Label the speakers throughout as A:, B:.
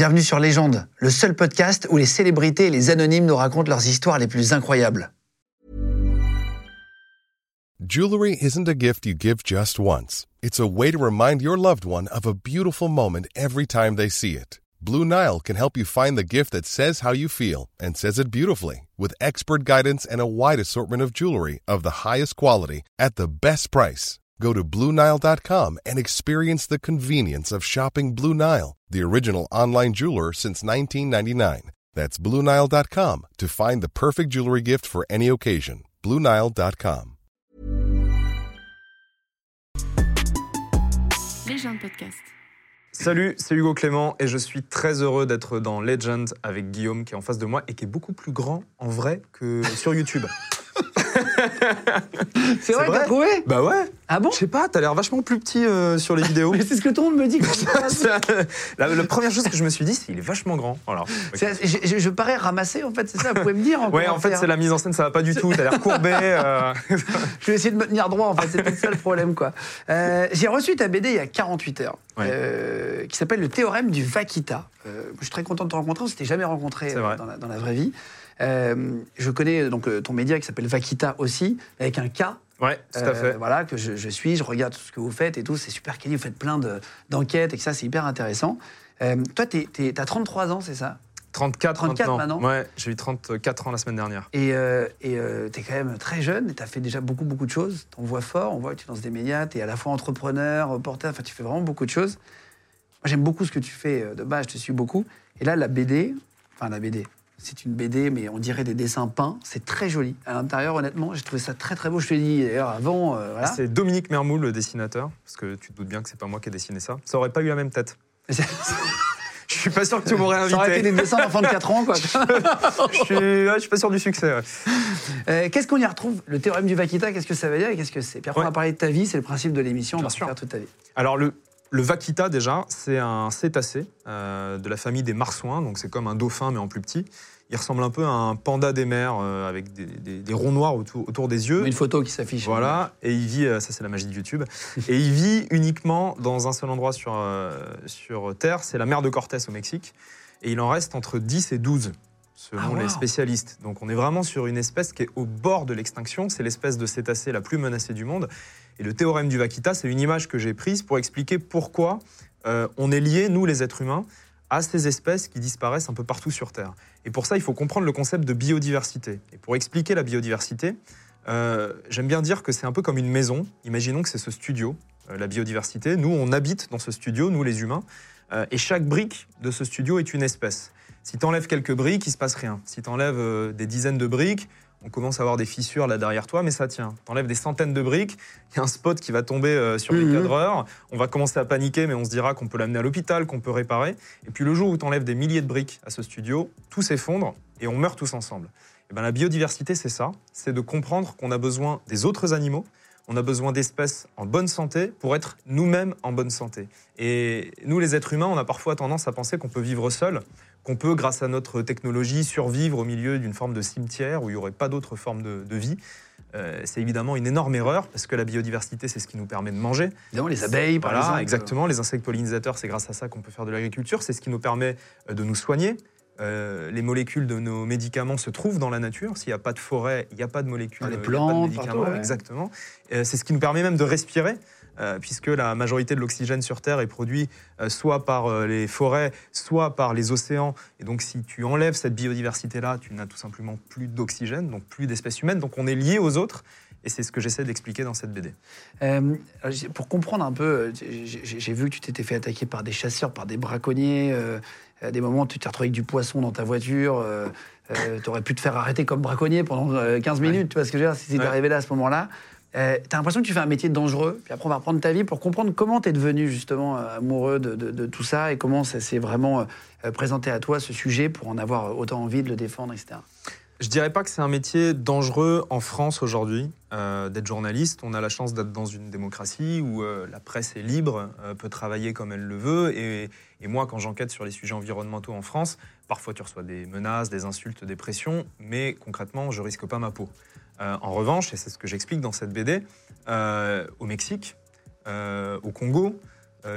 A: Bienvenue sur Légende, le seul podcast où les célébrités et les anonymes nous racontent leurs histoires les plus incroyables.
B: Jewelry isn't a gift you give just once. It's a way to remind your loved one of a beautiful moment every time they see it. Blue Nile can help you find the gift that says how you feel and says it beautifully with expert guidance and a wide assortment of jewelry of the highest quality at the best price. Go to BlueNile.com and experience the convenience of shopping Blue Nile, the original online jeweler since 1999. That's BlueNile.com to find the perfect jewelry gift for any occasion. BlueNile.com.
C: Légende podcast.
D: Salut, c'est Hugo Clément et je suis très heureux d'être dans Legend avec Guillaume qui est en face de moi et qui est beaucoup plus grand en vrai que sur YouTube.
A: C'est vrai, t'as trouvé?
D: Bah ouais.
A: Ah bon?
D: Je sais pas, t'as l'air vachement plus petit euh, sur les vidéos.
A: Mais c'est ce que tout le monde me dit.
D: la, la première chose que je me suis dit, c'est qu'il est vachement grand.
A: C'est- je, je- je parais ramassé en fait, c'est ça, vous pouvez me dire
D: Ouais, en fait, c'est la mise en scène, ça va pas du tout. T'as l'air courbé. euh.
A: Je vais essayer de me tenir droit en fait, c'est ça le problème quoi. Euh, J'ai reçu ta BD il y a 48 heures,
D: Ouais.
A: qui s'appelle Le théorème du Vaquita. Je suis très content de te rencontrer, on s'était jamais rencontré la, dans la vraie vie. Euh, je connais donc euh, ton média qui s'appelle Vaquita aussi, avec un K.
D: Ouais, tout à
A: Euh,
D: fait.
A: Voilà, que je, je suis, je regarde tout ce que vous faites et tout, c'est super quali, vous faites plein de- d'enquêtes et que ça, c'est hyper intéressant. Euh, toi, tu as 33 ans, c'est ça?
D: 34,
A: 34 maintenant.
D: Ouais, j'ai eu 34 ans la semaine dernière.
A: Et euh, tu es quand même très jeune et tu as fait déjà beaucoup, beaucoup de choses. On voit fort, on voit que tu lances des médias, tu es à la fois entrepreneur, reporter, enfin, tu fais vraiment beaucoup de choses. Moi, j'aime beaucoup ce que tu fais euh, de base, je te suis beaucoup. Et là, la BD, enfin, la BD, c'est une BD, mais on dirait des dessins peints. C'est très joli. À l'intérieur, honnêtement, j'ai trouvé ça très, très beau. Je te l'ai dit d'ailleurs avant, euh, voilà.
D: C'est Dominique Mermoul, le dessinateur, parce que tu te doutes bien que c'est pas moi qui ai dessiné ça. Ça aurait pas eu la même tête. Je suis pas sûr que tu m'aurais
A: Ça aurait été
D: invité.
A: des dessins d'enfants de 4 ans, quoi.
D: Je suis, ouais, je suis pas sûr du succès. ouais.
A: Euh, qu'est-ce qu'on y retrouve? Le théorème du Vaquita, qu'est-ce que ça veut dire? Et qu'est-ce que c'est? Après, on va parler de ta vie, c'est le principe de l'émission, on
D: Bien
A: va
D: sûr.
A: faire toute ta vie.
D: Alors le, le vaquita déjà, c'est un cétacé euh, de la famille des marsouins, donc c'est comme un dauphin mais en plus petit. Il ressemble un peu à un panda des mers euh, avec des, des- des ronds noirs autour, autour des yeux.
A: Une photo qui s'affiche.
D: Voilà, et il vit, euh, ça c'est la magie de YouTube, et il vit uniquement dans un seul endroit sur, euh, sur Terre, c'est la mer de Cortés au Mexique, et il en reste entre 10 et 12 selon
A: Ah, wow.
D: les spécialistes. Donc on est vraiment sur une espèce qui est au bord de l'extinction, c'est l'espèce de cétacé la plus menacée du monde, et le théorème du Vaquita, c'est une image que j'ai prise pour expliquer pourquoi euh, on est liés, nous les êtres humains, à ces espèces qui disparaissent un peu partout sur Terre. Et pour ça, il faut comprendre le concept de biodiversité. Et pour expliquer la biodiversité, euh, j'aime bien dire que c'est un peu comme une maison. Imaginons que c'est ce studio, euh, la biodiversité. Nous, on habite dans ce studio, nous les humains, et chaque brique de ce studio est une espèce. Si tu enlèves quelques briques, il se passe rien. Si tu enlèves des dizaines de briques, on commence à avoir des fissures là derrière toi, mais ça tient. Tu enlèves des centaines de briques, il y a un spot qui va tomber euh, sur les
A: Mhm.
D: cadreurs, on va commencer à paniquer, mais on se dira qu'on peut l'amener à l'hôpital, qu'on peut réparer. Et puis le jour où tu enlèves des milliers de briques à ce studio, tout s'effondre et on meurt tous ensemble. Et ben, la biodiversité, c'est ça, c'est de comprendre qu'on a besoin des autres animaux, on a besoin d'espèces en bonne santé pour être nous-mêmes en bonne santé. Et nous, les êtres humains, on a parfois tendance à penser qu'on peut vivre seul, qu'on peut, grâce à notre technologie, survivre au milieu d'une forme de cimetière où il n'y aurait pas d'autre forme de, de vie. Euh, c'est évidemment une énorme erreur parce que la biodiversité, c'est ce qui nous permet de manger.
A: Évidemment, les abeilles, par
D: Voilà,
A: exemple.
D: exactement. Les insectes pollinisateurs, c'est grâce à ça qu'on peut faire de l'agriculture. C'est ce qui nous permet euh, de nous soigner. Euh, les molécules de nos médicaments se trouvent dans la nature. S'il n'y a pas de forêt, il n'y a pas de molécules,
A: Dans les
D: euh, il n'y a pas de
A: plantes,
D: médicaments.
A: partout, ouais.
D: Exactement. Euh, c'est ce qui nous permet même de respirer. Euh, puisque la majorité de l'oxygène sur Terre est produit euh, soit par euh, les forêts, soit par les océans. Et donc, si tu enlèves cette biodiversité-là, tu n'as tout simplement plus d'oxygène, donc plus d'espèces humaines. Donc, on est lié aux autres. Et c'est ce que j'essaie d'expliquer dans cette BD.
A: Euh, pour comprendre un peu, j'ai vu que tu t'étais fait attaquer par des chasseurs, par des braconniers. euh, à des moments, tu t'es retrouvé avec du poisson dans ta voiture. euh, tu aurais pu te faire arrêter comme braconnier pendant euh, 15 minutes, tu vois ce que je veux dire, si c'était
D: Ouais.
A: arrivé là à ce moment-là. Euh, T'as l'impression que tu fais un métier dangereux, puis après on va reprendre ta vie pour comprendre comment t'es devenu justement euh, amoureux de, tout ça et comment ça s'est vraiment euh, présenté à toi ce sujet pour en avoir autant envie de le défendre, etc.
D: Je dirais pas que c'est un métier dangereux en France aujourd'hui euh, d'être journaliste. On a la chance d'être dans une démocratie où euh, la presse est libre, euh, peut travailler comme elle le veut. Et, et moi, quand j'enquête sur les sujets environnementaux en France, parfois tu reçois des menaces, des insultes, des pressions, mais concrètement, je risque pas ma peau. Euh, en revanche, et c'est ce que j'explique dans cette BD, euh, au Mexique, euh, au Congo,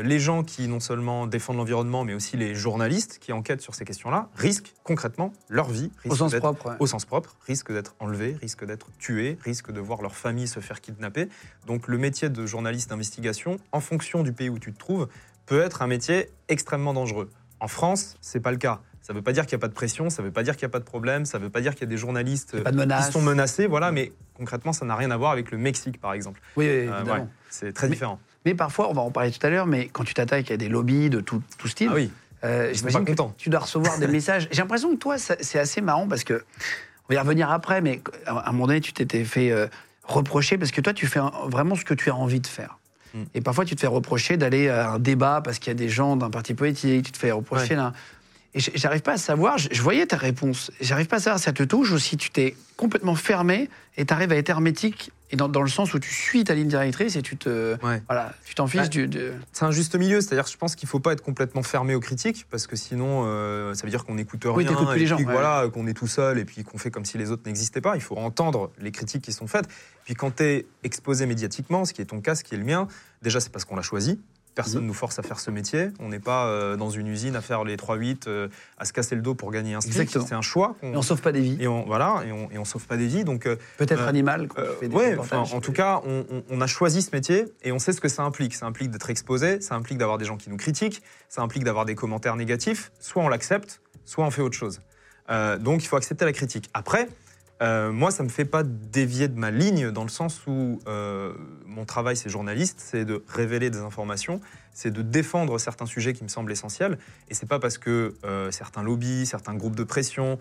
D: les gens qui non seulement défendent l'environnement, mais aussi les journalistes qui enquêtent sur ces questions-là, risquent concrètement leur vie.
A: Au sens propre. ouais.
D: Au sens propre, risquent d'être enlevés, risquent d'être tués, risquent de voir leur famille se faire kidnapper. Donc le métier de journaliste d'investigation, en fonction du pays où tu te trouves, peut être un métier extrêmement dangereux. En France, c'est pas le cas. Ça ne veut pas dire qu'il n'y a pas de pression, ça ne veut pas dire qu'il n'y a pas de problème, ça ne veut pas dire qu'il y a des journalistes
A: de
D: euh, qui sont menacés, voilà, mais concrètement, ça n'a rien à voir avec le Mexique, par exemple.
A: Oui,
D: Euh, ouais, c'est très
A: Mais-
D: différent.
A: Mais parfois, on va en parler tout à l'heure, mais quand tu t'attaques à des lobbies de tout, tout style,
D: Ah oui,
A: euh, j'imagine que tu dois recevoir des messages. J'ai l'impression que toi, c'est assez marrant parce que, on va y revenir après, mais à un moment donné, tu t'étais fait euh, reprocher parce que toi, tu fais vraiment ce que tu as envie de faire.
D: Mm.
A: Et parfois, tu te fais reprocher d'aller à un débat parce qu'il y a des gens d'un parti politique, tu te fais reprocher là. Et j'arrive pas à savoir, je, voyais ta réponse, j'arrive pas à savoir si ça te touche ou si tu t'es complètement fermé et tu arrives à être hermétique, et dans, dans le sens où tu suis ta ligne directrice et tu te.
D: Ouais.
A: Voilà, tu t'en fiches
D: Ouais.
A: du.
D: C'est un juste milieu, c'est-à-dire que je pense qu'il ne faut pas être complètement fermé aux critiques, parce que sinon, euh, ça veut dire qu'on n'écoute rien,
A: Oui, t'écoutes plus
D: et
A: les gens,
D: puis
A: ouais.
D: voilà, qu'on est tout seul, et puis qu'on fait comme si les autres n'existaient pas. Il faut entendre les critiques qui sont faites. Puis quand tu es exposé médiatiquement, ce qui est ton cas, ce qui est le mien, déjà c'est parce qu'on l'a choisi. Personne ne
A: Mhm.
D: nous force à faire ce métier. On n'est pas euh, dans une usine à faire les 3-8, euh, à se casser le dos pour gagner un SMIC. C'est un choix. qu'on-
A: Et on sauve pas des vies.
D: et on, voilà, et on, et on sauve pas des vies. Donc, euh,
A: Peut-être animal
D: enfin, en tout cas, on, on- on a choisi ce métier et on sait ce que ça implique. Ça implique d'être exposé, ça implique d'avoir des gens qui nous critiquent, ça implique d'avoir des commentaires négatifs. Soit on l'accepte, soit on fait autre chose. Euh, donc il faut accepter la critique. Après, euh, moi, ça me fait pas dévier de ma ligne dans le sens où euh, mon travail, c'est journaliste, c'est de révéler des informations, c'est de défendre certains sujets qui me semblent essentiels. Et c'est pas parce que euh, certains lobbies, certains groupes de pression,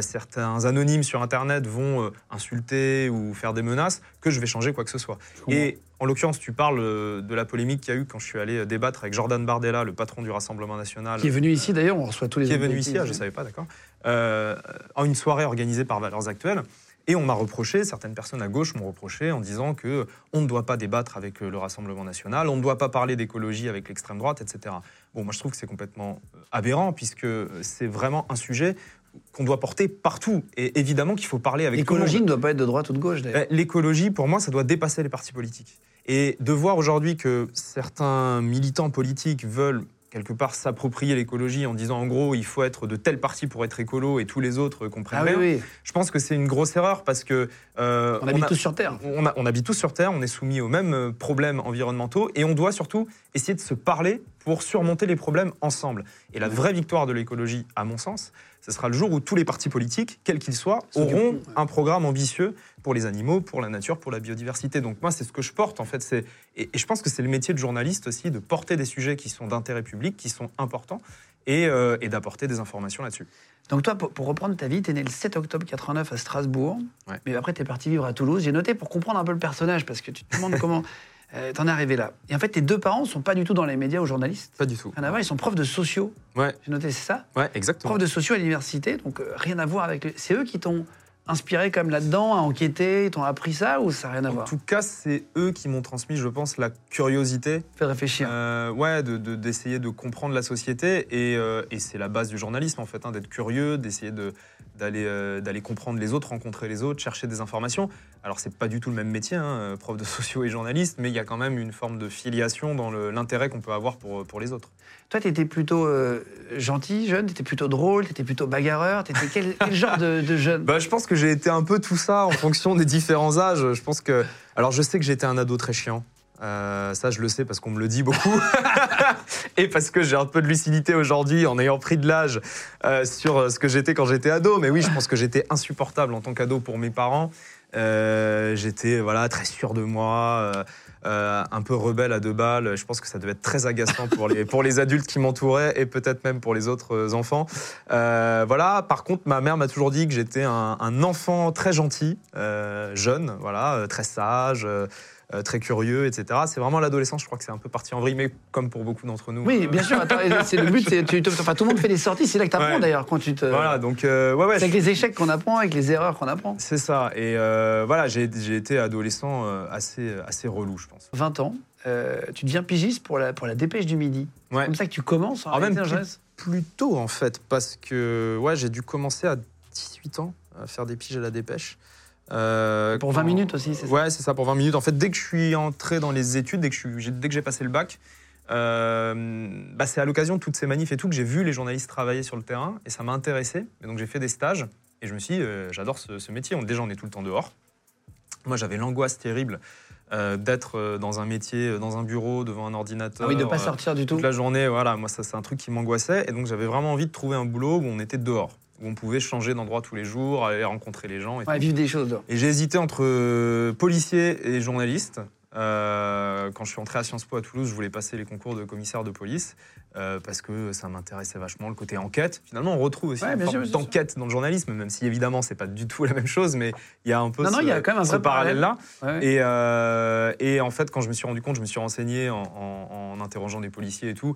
D: certains anonymes sur Internet vont insulter ou faire des menaces que je vais changer quoi que ce soit. Et en l'occurrence, tu parles de la polémique qu'il y a eu quand je suis allé débattre avec Jordan Bardella, le patron du Rassemblement national,
A: Qui est venu ici d'ailleurs, on reçoit tous les
D: qui est venu ici, ah, je ne savais pas, d'accord, euh, en une soirée organisée par Valeurs Actuelles. Et on m'a reproché, certaines personnes à gauche m'ont reproché en disant que on ne doit pas débattre avec euh, le Rassemblement national, on ne doit pas parler d'écologie avec l'extrême droite, etc. Bon, moi je trouve que c'est complètement euh, aberrant puisque c'est vraiment un sujet qu'on doit porter partout. Et évidemment qu'il faut parler avec.
A: L'écologie ne doit pas être de droite ou de gauche d'ailleurs.
D: Eh, L'écologie, pour moi, ça doit dépasser les partis politiques. Et de voir aujourd'hui que certains militants politiques veulent quelque part s'approprier l'écologie en disant en gros il faut être de tel parti pour être écolo et tous les autres comprennent
A: Ah oui,
D: Je pense que c'est une grosse erreur parce que euh,
A: on habite
D: a-
A: tous sur Terre.
D: on, a- on habite tous sur Terre, on est soumis aux mêmes euh, problèmes environnementaux et on doit surtout essayer de se parler pour surmonter les problèmes ensemble. Et la vraie victoire de l'écologie, à mon sens, ce sera le jour où tous les partis politiques, quels qu'ils soient, auront
A: ouais.
D: un programme ambitieux pour les animaux, pour la nature, pour la biodiversité. Donc moi, c'est ce que je porte en fait. C'est et, et je pense que c'est le métier de journaliste aussi de porter des sujets qui sont d'intérêt public, qui sont importants, et, euh, et d'apporter des informations là-dessus.
A: Donc toi, pour, pour reprendre ta vie, tu es né le 7 octobre 89 à Strasbourg,
D: Ouais.
A: mais après tu es parti vivre à Toulouse. J'ai noté pour comprendre un peu le personnage, parce que tu te demandes comment euh, t'en es arrivé là. Et en fait, tes deux parents sont pas du tout dans les médias ou journalistes.
D: Pas du tout.
A: Rien à voir, ils sont profs de sociaux.
D: Ouais,
A: J'ai noté, c'est ça?
D: Ouais, exactement.
A: Profs de sociaux à l'université, donc euh, rien à voir avec... C'est eux qui t'ont inspiré comme là-dedans, à enquêter, ils t'ont appris ça ou ça n'a rien à
D: En
A: voir
D: tout cas, c'est eux qui m'ont transmis, je pense, la curiosité
A: Fais réfléchir.
D: Euh, ouais, de- de- d'essayer de, comprendre la société. Et, euh, et c'est la base du journalisme, en fait, hein, d'être curieux, d'essayer de- euh, d'aller comprendre les autres, rencontrer les autres, chercher des informations. Alors, c'est pas du tout le même métier, hein, prof de sociaux et journaliste, mais il y a quand même une forme de filiation dans l'intérêt qu'on peut avoir pour, pour les autres.
A: Toi, tu étais plutôt euh, gentil, jeune, tu étais plutôt drôle, tu étais plutôt bagarreur, tu étais quel, quel genre de, de jeune?
D: Bah, je pense que j'ai été un peu tout ça en fonction des différents âges. Je pense que. Alors, je sais que j'étais un ado très chiant. Euh, ça, je le sais parce qu'on me le dit beaucoup. et parce que j'ai un peu de lucidité aujourd'hui en ayant pris de l'âge euh, sur ce que j'étais quand j'étais ado. Mais oui, je pense que j'étais insupportable en tant qu'ado pour mes parents. Euh, j'étais voilà, très sûr de moi. euh, euh, un peu rebelle à deux balles. Je pense que ça devait être très agaçant pour les, pour les adultes qui m'entouraient et peut-être même pour les autres enfants. Voilà. Par contre, ma mère m'a toujours dit que j'étais un, enfant très gentil, jeune, voilà, très sage. Euh, euh, très curieux, etc. C'est vraiment l'adolescence, je crois que c'est un peu parti en vrille, mais comme pour beaucoup d'entre nous.
A: Oui, bien sûr. Attends, c'est le but, c'est tu te- enfin, tout le monde fait des sorties. C'est là que tu apprends
D: Ouais.
A: d'ailleurs quand tu te.
D: Voilà, donc euh, ouais, ouais.
A: c'est avec les échecs qu'on apprend, avec les erreurs qu'on apprend.
D: C'est ça. Et euh, voilà, j'ai j'ai été adolescent euh, assez, assez relou, je pense.
A: 20 ans, euh, tu deviens pigiste pour la, pour la dépêche du midi. C'est comme ça que tu commences en
D: Alors même plus- Plus tôt, en fait, parce que ouais, j'ai dû commencer à 18 ans à faire des piges à la dépêche. Euh,
A: Pour 20
D: quand-
A: minutes aussi, c'est ça
D: Ouais, c'est ça, pour 20 minutes. En fait, dès que je suis entré dans les études, dès que suis- j'ai- passé le bac, euh, bah, c'est à l'occasion de toutes ces manifs et tout que j'ai vu les journalistes travailler sur le terrain et ça m'a intéressé. Et donc j'ai fait des stages et je me suis dit, euh, j'adore ce, ce métier. On- déjà, on est tout le temps dehors. Moi, j'avais l'angoisse terrible euh, d'être dans un métier, dans un bureau, devant un ordinateur.
A: Ah oui, de pas sortir du tout.
D: toute la journée, voilà, moi ça c'est un truc qui m'angoissait et donc j'avais vraiment envie de trouver un boulot où on était dehors, où on pouvait changer d'endroit tous les jours, aller rencontrer les gens. Et,
A: Ouais, vivre des choses.
D: Et j'ai hésité entre euh, policier et journaliste. Euh, quand je suis entré à Sciences Po à Toulouse, je voulais passer les concours de commissaire de police euh, parce que ça m'intéressait vachement le côté enquête. Finalement, on retrouve aussi
A: Ouais,
D: une forme d'enquête dans le journalisme, même si évidemment c'est pas du tout la même chose, mais il y a un peu
A: Non,
D: ce,
A: a quand même un
D: ce
A: parallèle. Ouais.
D: Et, euh, et en fait, quand je me suis rendu compte, je me suis renseigné en, en- en interrogeant des policiers et tout.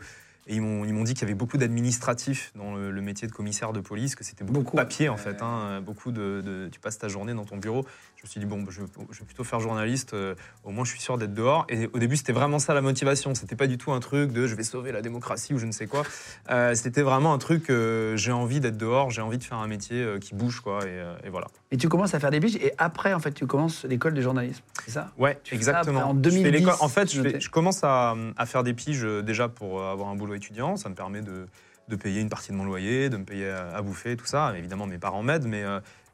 D: Et ils m'ont, ils m'ont dit qu'il y avait beaucoup d'administratifs dans le, le métier de commissaire de police, que c'était beaucoup,
A: Beaucoup.
D: de papier en fait. hein, beaucoup de, de- Tu passes ta journée dans ton bureau. Je me suis dit, bon, je, je vais plutôt faire journaliste, euh, au moins je suis sûr d'être dehors. Et au début, c'était vraiment ça la motivation. C'était pas du tout un truc de je vais sauver la démocratie ou je ne sais quoi. Euh, c'était vraiment un truc, euh, j'ai envie d'être dehors, j'ai envie de faire un métier qui bouge, quoi. Et, et voilà.
A: Et tu commences à faire des piges et après, en fait, tu commences l'école de journalisme. C'est ça?
D: Ouais,
A: Tu fais ça
D: exactement.
A: en
D: Je fais
A: 2010,
D: l'école- en fait, je, fais- commence à, à faire des piges déjà pour avoir un boulot étudiant. Ça me permet de, de payer une partie de mon loyer, de me payer à, à bouffer, tout ça. Évidemment, mes parents m'aident, mais,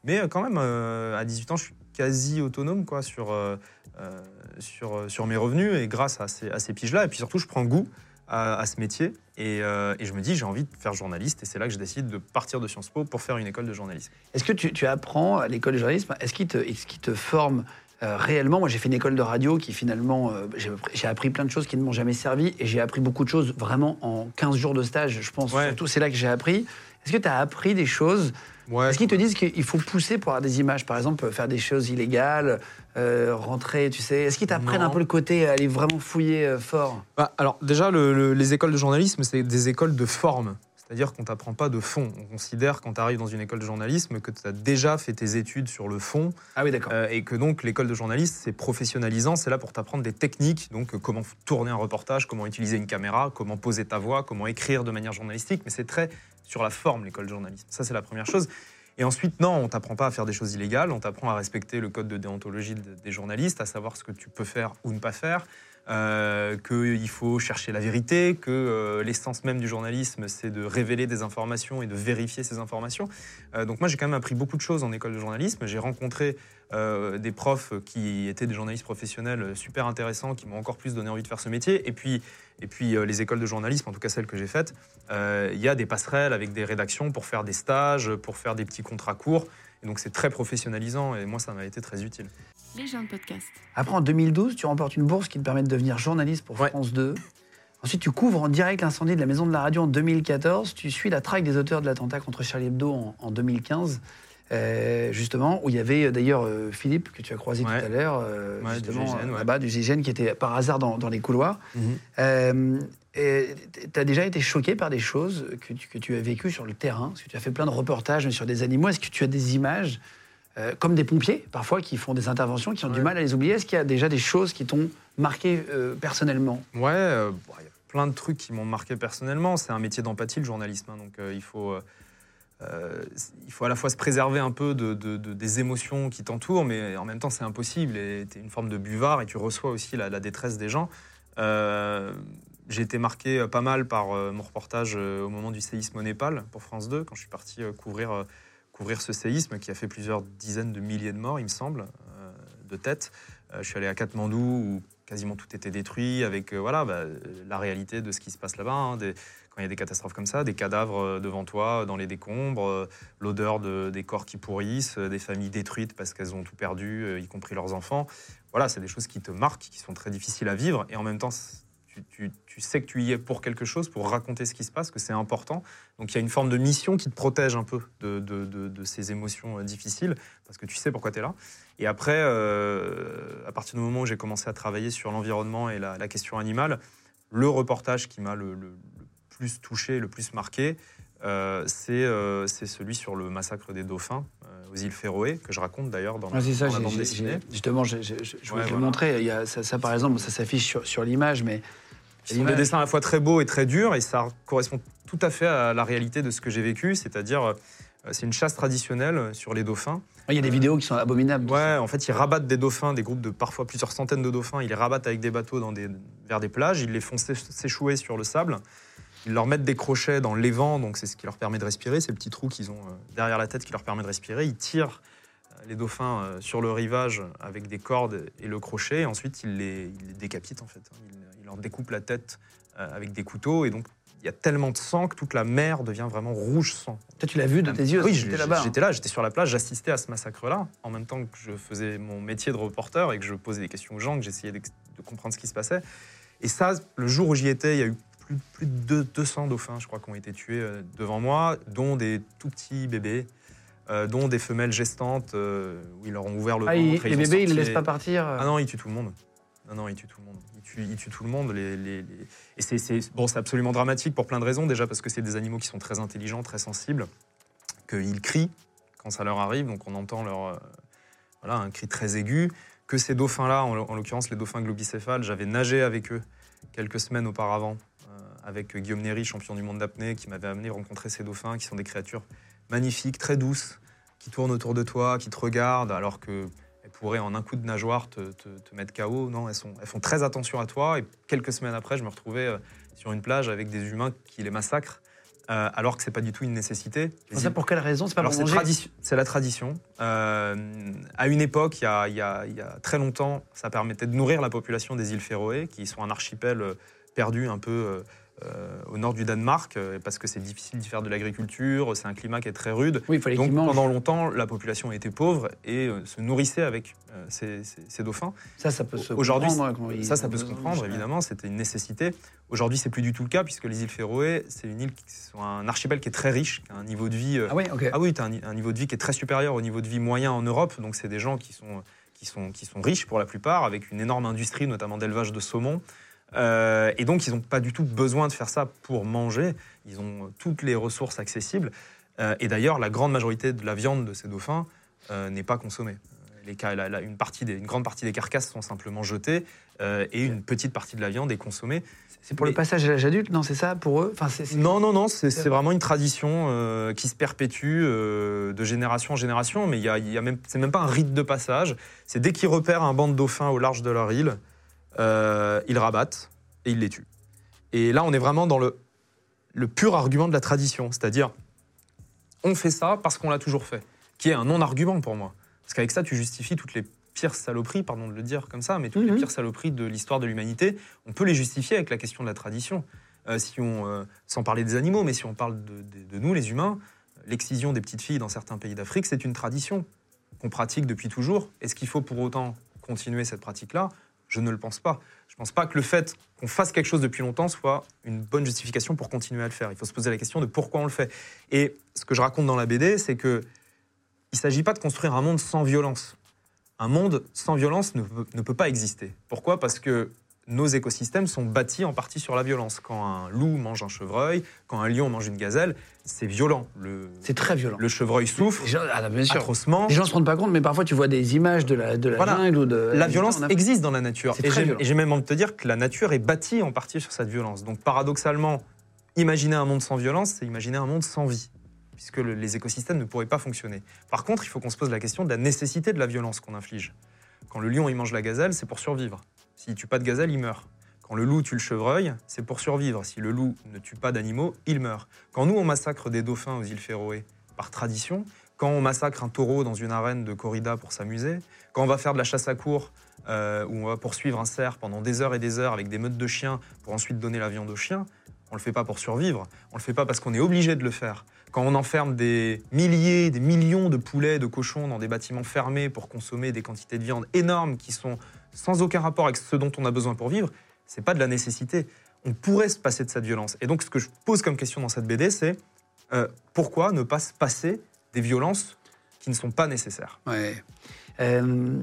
D: mais quand même, euh, à 18 ans, je suis quasi autonome quoi, sur, euh, euh, sur, euh, sur mes revenus et grâce à ces, à ces piges-là. Et puis surtout, je prends goût à, à ce métier et, euh, et je me dis, j'ai envie de faire journaliste. Et c'est là que je décide de partir de Sciences Po pour faire une école de journalisme.
A: Est-ce que tu, tu apprends à l'école de journalisme Est-ce qu'il te, qu'il te forme euh, réellement? Moi, j'ai fait une école de radio qui finalement, euh, j'ai, j'ai appris plein de choses qui ne m'ont jamais servi et j'ai appris beaucoup de choses vraiment en 15 jours de stage. Je pense
D: Ouais.
A: surtout, c'est là que j'ai appris. Est-ce que tu as appris des choses
D: Ouais,
A: Est-ce qu'ils te disent qu'il faut pousser pour avoir des images Par exemple, faire des choses illégales, euh, rentrer, tu sais? Est-ce qu'ils t'apprennent un peu le côté, aller vraiment fouiller euh, fort?
D: Bah, alors déjà, le- le- les écoles de journalisme, c'est des écoles de forme. C'est-à-dire qu'on t'apprend pas de fond. On considère quand tu arrives dans une école de journalisme que tu as déjà fait tes études sur le fond
A: Ah oui, d'accord.
D: euh, et que donc l'école de journalisme, c'est professionnalisant. C'est là pour t'apprendre des techniques, donc euh, comment tourner un reportage, comment utiliser une caméra, comment poser ta voix, comment écrire de manière journalistique. Mais c'est très sur la forme, l'école de journalisme. Ça, c'est la première chose. Et ensuite, non, on t'apprend pas à faire des choses illégales, on t'apprend à respecter le code de déontologie de- des journalistes, à savoir ce que tu peux faire ou ne pas faire, euh, qu'il faut chercher la vérité, que euh, l'essence même du journalisme, c'est de révéler des informations et de vérifier ces informations. Euh, donc moi, j'ai quand même appris beaucoup de choses en école de journalisme. J'ai rencontré des profs qui étaient des journalistes professionnels super intéressants, qui m'ont encore plus donné envie de faire ce métier. Et puis, et puis les écoles de journalisme, en tout cas celles que j'ai faites, il y a des passerelles avec des rédactions pour faire des stages, pour faire des petits contrats courts. Et donc c'est très professionnalisant et moi, ça m'a été très utile.
C: Les gens de podcast.
A: Après, en 2012, tu remportes une bourse qui te permet de devenir journaliste pour
D: Ouais.
A: France 2. Ensuite, tu couvres en direct l'incendie de la maison de la radio en 2014. Tu suis la traque des auteurs de l'attentat contre Charlie Hebdo en, en 2015. euh, justement, où il y avait euh, d'ailleurs euh, Philippe, que tu as croisé
D: Ouais.
A: tout à l'heure, euh,
D: Ouais,
A: justement, là-bas, du GIGN, qui était par hasard dans, dans les couloirs. Euh, tu as déjà été choqué par des choses que tu, que tu as vécues sur le terrain? Parce que tu as fait plein de reportages sur des animaux. Est-ce que tu as des images, euh, comme des pompiers, parfois, qui font des interventions, qui ont du mal à les oublier Est-ce qu'il y a déjà des choses qui t'ont marqué euh, personnellement?
D: Ouais, euh, bon, il y a plein de trucs qui m'ont marqué personnellement. C'est un métier d'empathie, le journalisme. hein, donc il, faut, il faut à la fois se préserver un peu de, de- de- des émotions qui t'entourent, mais en même temps, c'est impossible. Tu es une forme de buvard et tu reçois aussi la, la détresse des gens. J'ai été marqué pas mal par mon reportage au moment du séisme au Népal pour France 2, quand je suis parti couvrir, couvrir ce séisme qui a fait plusieurs dizaines de milliers de morts, il me semble, euh, de tête. Euh, je suis allé à Katmandou où quasiment tout était détruit, avec euh, voilà, bah, la réalité de ce qui se passe là-bas. hein, quand il y a des catastrophes comme ça, des cadavres devant toi, dans les décombres, l'odeur de- des corps qui pourrissent, des familles détruites parce qu'elles ont tout perdu, y compris leurs enfants. Voilà, c'est des choses qui te marquent, qui sont très difficiles à vivre, et en même temps, tu, tu- tu sais que tu y es pour quelque chose, pour raconter ce qui se passe, que c'est important. Donc il y a une forme de mission qui te protège un peu de, de- de- de ces émotions euh, difficiles, parce que tu sais pourquoi tu es là. Et après, euh, à partir du moment où j'ai commencé à travailler sur l'environnement et la, la question animale, le reportage qui m'a le, le- le plus touché, le plus marqué, euh, c'est euh, celui sur le massacre des dauphins euh, aux îles Féroé, que je raconte d'ailleurs dans,
A: Ah, ça,
D: dans la bande dessinée.
A: justement, j'ai- je je voulais
D: Ouais,
A: te le
D: voilà.
A: montrer. Il y a, ça, ça, par exemple, ça s'affiche sur, sur l'image, mais
D: Ce sont des dessins à la fois très beaux et très durs, et ça correspond tout à fait à la réalité de ce que j'ai vécu, c'est-à-dire Euh, C'est une chasse traditionnelle sur les dauphins.
A: Il y a des vidéos qui sont abominables.
D: Ouais, en fait, ils rabattent des dauphins, des groupes de parfois plusieurs centaines de dauphins. Ils les rabattent avec des bateaux dans des, vers des plages. Ils les font s'é- s'échouer sur le sable. Ils leur mettent des crochets dans l'évent, donc c'est ce qui leur permet de respirer. Ces petits trous qu'ils ont euh, derrière la tête qui leur permet de respirer. Ils tirent euh, les dauphins euh, sur le rivage avec des cordes et le crochet. Et ensuite, ils les, ils les décapitent, en fait. Ils leur découpent la tête euh, avec des couteaux. Et donc, il y a tellement de sang que toute la mer devient vraiment rouge sang.
A: Toi, tu l'as vu de tes yeux
D: Oui,
A: j'étais là-bas. hein.
D: J'étais là, j'étais sur la plage, j'assistais à ce massacre-là, en même temps que je faisais mon métier de reporter et que je posais des questions aux gens, que j'essayais de comprendre ce qui se passait. Et ça, le jour où j'y étais, il y a eu plus, plus de deux- 200 dauphins, je crois, qui ont été tués euh, devant moi, dont des tout petits bébés, euh, dont des femelles gestantes, euh, où ils leur ont ouvert le
A: Ah,
D: ventre. et
A: les
D: ils
A: bébés, ils ne
D: sorti
A: laissent
D: les-
A: pas partir.
D: ah non, il tue tout le monde. Non, non, il tue tout le monde. Tue, il tue tout le monde. Et c'est, bon, absolument dramatique pour plein de raisons. Déjà parce que c'est des animaux qui sont très intelligents, très sensibles, qu'ils crient quand ça leur arrive, donc on entend leur, euh, voilà, un cri très aigu. Que ces dauphins-là, en, en l'occurrence les dauphins globicéphales, j'avais nagé avec eux quelques semaines auparavant, euh, avec Guillaume Néry, champion du monde d'apnée, qui m'avait amené rencontrer ces dauphins, qui sont des créatures magnifiques, très douces, qui tournent autour de toi, qui te regardent, alors que elles pourraient en un coup de nageoire te, te- te mettre KO. Non, elles, sont, elles font très attention à toi. Et quelques semaines après, je me retrouvais euh, sur une plage avec des humains qui les massacrent, euh, alors que c'est pas du tout une nécessité. Les
A: Ça, pour quelle raison? C'est pas
D: alors
A: pour
D: c'est la tradition. Euh, à une époque, il y, a, il y a- il y a très longtemps, ça permettait de nourrir la population des îles Féroé, qui sont un archipel perdu un peu euh, au nord du Danemark, euh, parce que c'est difficile d'y faire de l'agriculture, c'est un climat qui est très rude.
A: Oui, il fallait
D: Donc pendant longtemps, la population était pauvre et euh, se nourrissait avec ces, dauphins.
A: Ça, ça peut se
D: Aujourd'hui,
A: comprendre. hein,
D: Ça, ça peut se comprendre, évidemment, c'était une nécessité. Aujourd'hui, c'est plus du tout le cas, puisque les îles Féroé, c'est une île, un archipel qui est très riche, qui a un niveau de vie
A: Ah oui, ok.
D: ah oui, as un, ni- un niveau de vie qui est très supérieur au niveau de vie moyen en Europe. Donc, c'est des gens qui sont, qui, sont, qui sont riches pour la plupart, avec une énorme industrie, notamment d'élevage de saumon. Euh, et donc, ils n'ont pas du tout besoin de faire ça pour manger. Ils ont toutes les ressources accessibles. Euh, et d'ailleurs, la grande majorité de la viande de ces dauphins euh, n'est pas consommée. Les, ca- la- la- une, partie des, une grande partie des carcasses sont simplement jetées et une petite partie de la viande est consommée.
A: C'est pour le passage à l'âge adulte, non C'est ça pour eux? Enfin,
D: Non, non, non, c'est vraiment une tradition euh, qui se perpétue euh, de génération en génération, mais il y a, il y a même, c'est même pas un rite de passage. C'est dès qu'ils repèrent un banc de dauphins au large de leur île, euh, ils rabattent et ils les tuent. Et là, on est vraiment dans le, le pur argument de la tradition, c'est-à-dire on fait ça parce qu'on l'a toujours fait, qui est un non-argument pour moi. Parce qu'avec ça, tu justifies toutes les pires saloperies, pardon de le dire comme ça, mais toutes
A: Mhm.
D: les pires saloperies de l'histoire de l'humanité, on peut les justifier avec la question de la tradition. Euh, si on, euh, sans parler des animaux, mais si on parle de, de- de nous, les humains, l'excision des petites filles dans certains pays d'Afrique, c'est une tradition qu'on pratique depuis toujours. Est-ce qu'il faut pour autant continuer cette pratique-là? Je ne le pense pas. Je ne pense pas que le fait qu'on fasse quelque chose depuis longtemps soit une bonne justification pour continuer à le faire. Il faut se poser la question de pourquoi on le fait. Et ce que je raconte dans la BD, c'est que il ne s'agit pas de construire un monde sans violence. Un monde sans violence ne ne peut pas exister. Pourquoi? Parce que nos écosystèmes sont bâtis en partie sur la violence. Quand un loup mange un chevreuil, quand un lion mange une gazelle, c'est violent. Le,
A: c'est très violent.
D: le chevreuil souffre
A: Les gens, ah, bien sûr.
D: atrocement.
A: Les gens se rendent pas compte, mais parfois tu vois des images de la, de la
D: Voilà.
A: jungle ou de.
D: La violence
A: a-
D: existe dans la nature. Et j'ai
A: violent.
D: et j'ai même envie de te dire que la nature est bâtie en partie sur cette violence. Donc paradoxalement, imaginer un monde sans violence, c'est imaginer un monde sans vie, puisque le- les écosystèmes ne pourraient pas fonctionner. Par contre, il faut qu'on se pose la question de la nécessité de la violence qu'on inflige. Quand le lion il mange la gazelle, c'est pour survivre. S'il tue pas de gazelle, il meurt. Quand le loup tue le chevreuil, c'est pour survivre. Si le loup ne tue pas d'animaux, il meurt. Quand nous, on massacre des dauphins aux îles Féroé par tradition, quand on massacre un taureau dans une arène de corrida pour s'amuser, quand on va faire de la chasse à court, euh, où on va poursuivre un cerf pendant des heures et des heures avec des meutes de chiens pour ensuite donner la viande aux chiens, on le fait pas pour survivre, on le fait pas parce qu'on est obligé de le faire. Quand on enferme des milliers, des millions de poulets, de cochons dans des bâtiments fermés pour consommer des quantités de viande énormes qui sont sans aucun rapport avec ce dont on a besoin pour vivre, c'est pas de la nécessité. On pourrait se passer de cette violence. Et donc, ce que je pose comme question dans cette BD, c'est euh, pourquoi ne pas se passer des violences qui ne sont pas nécessaires?
A: Ouais. Euh,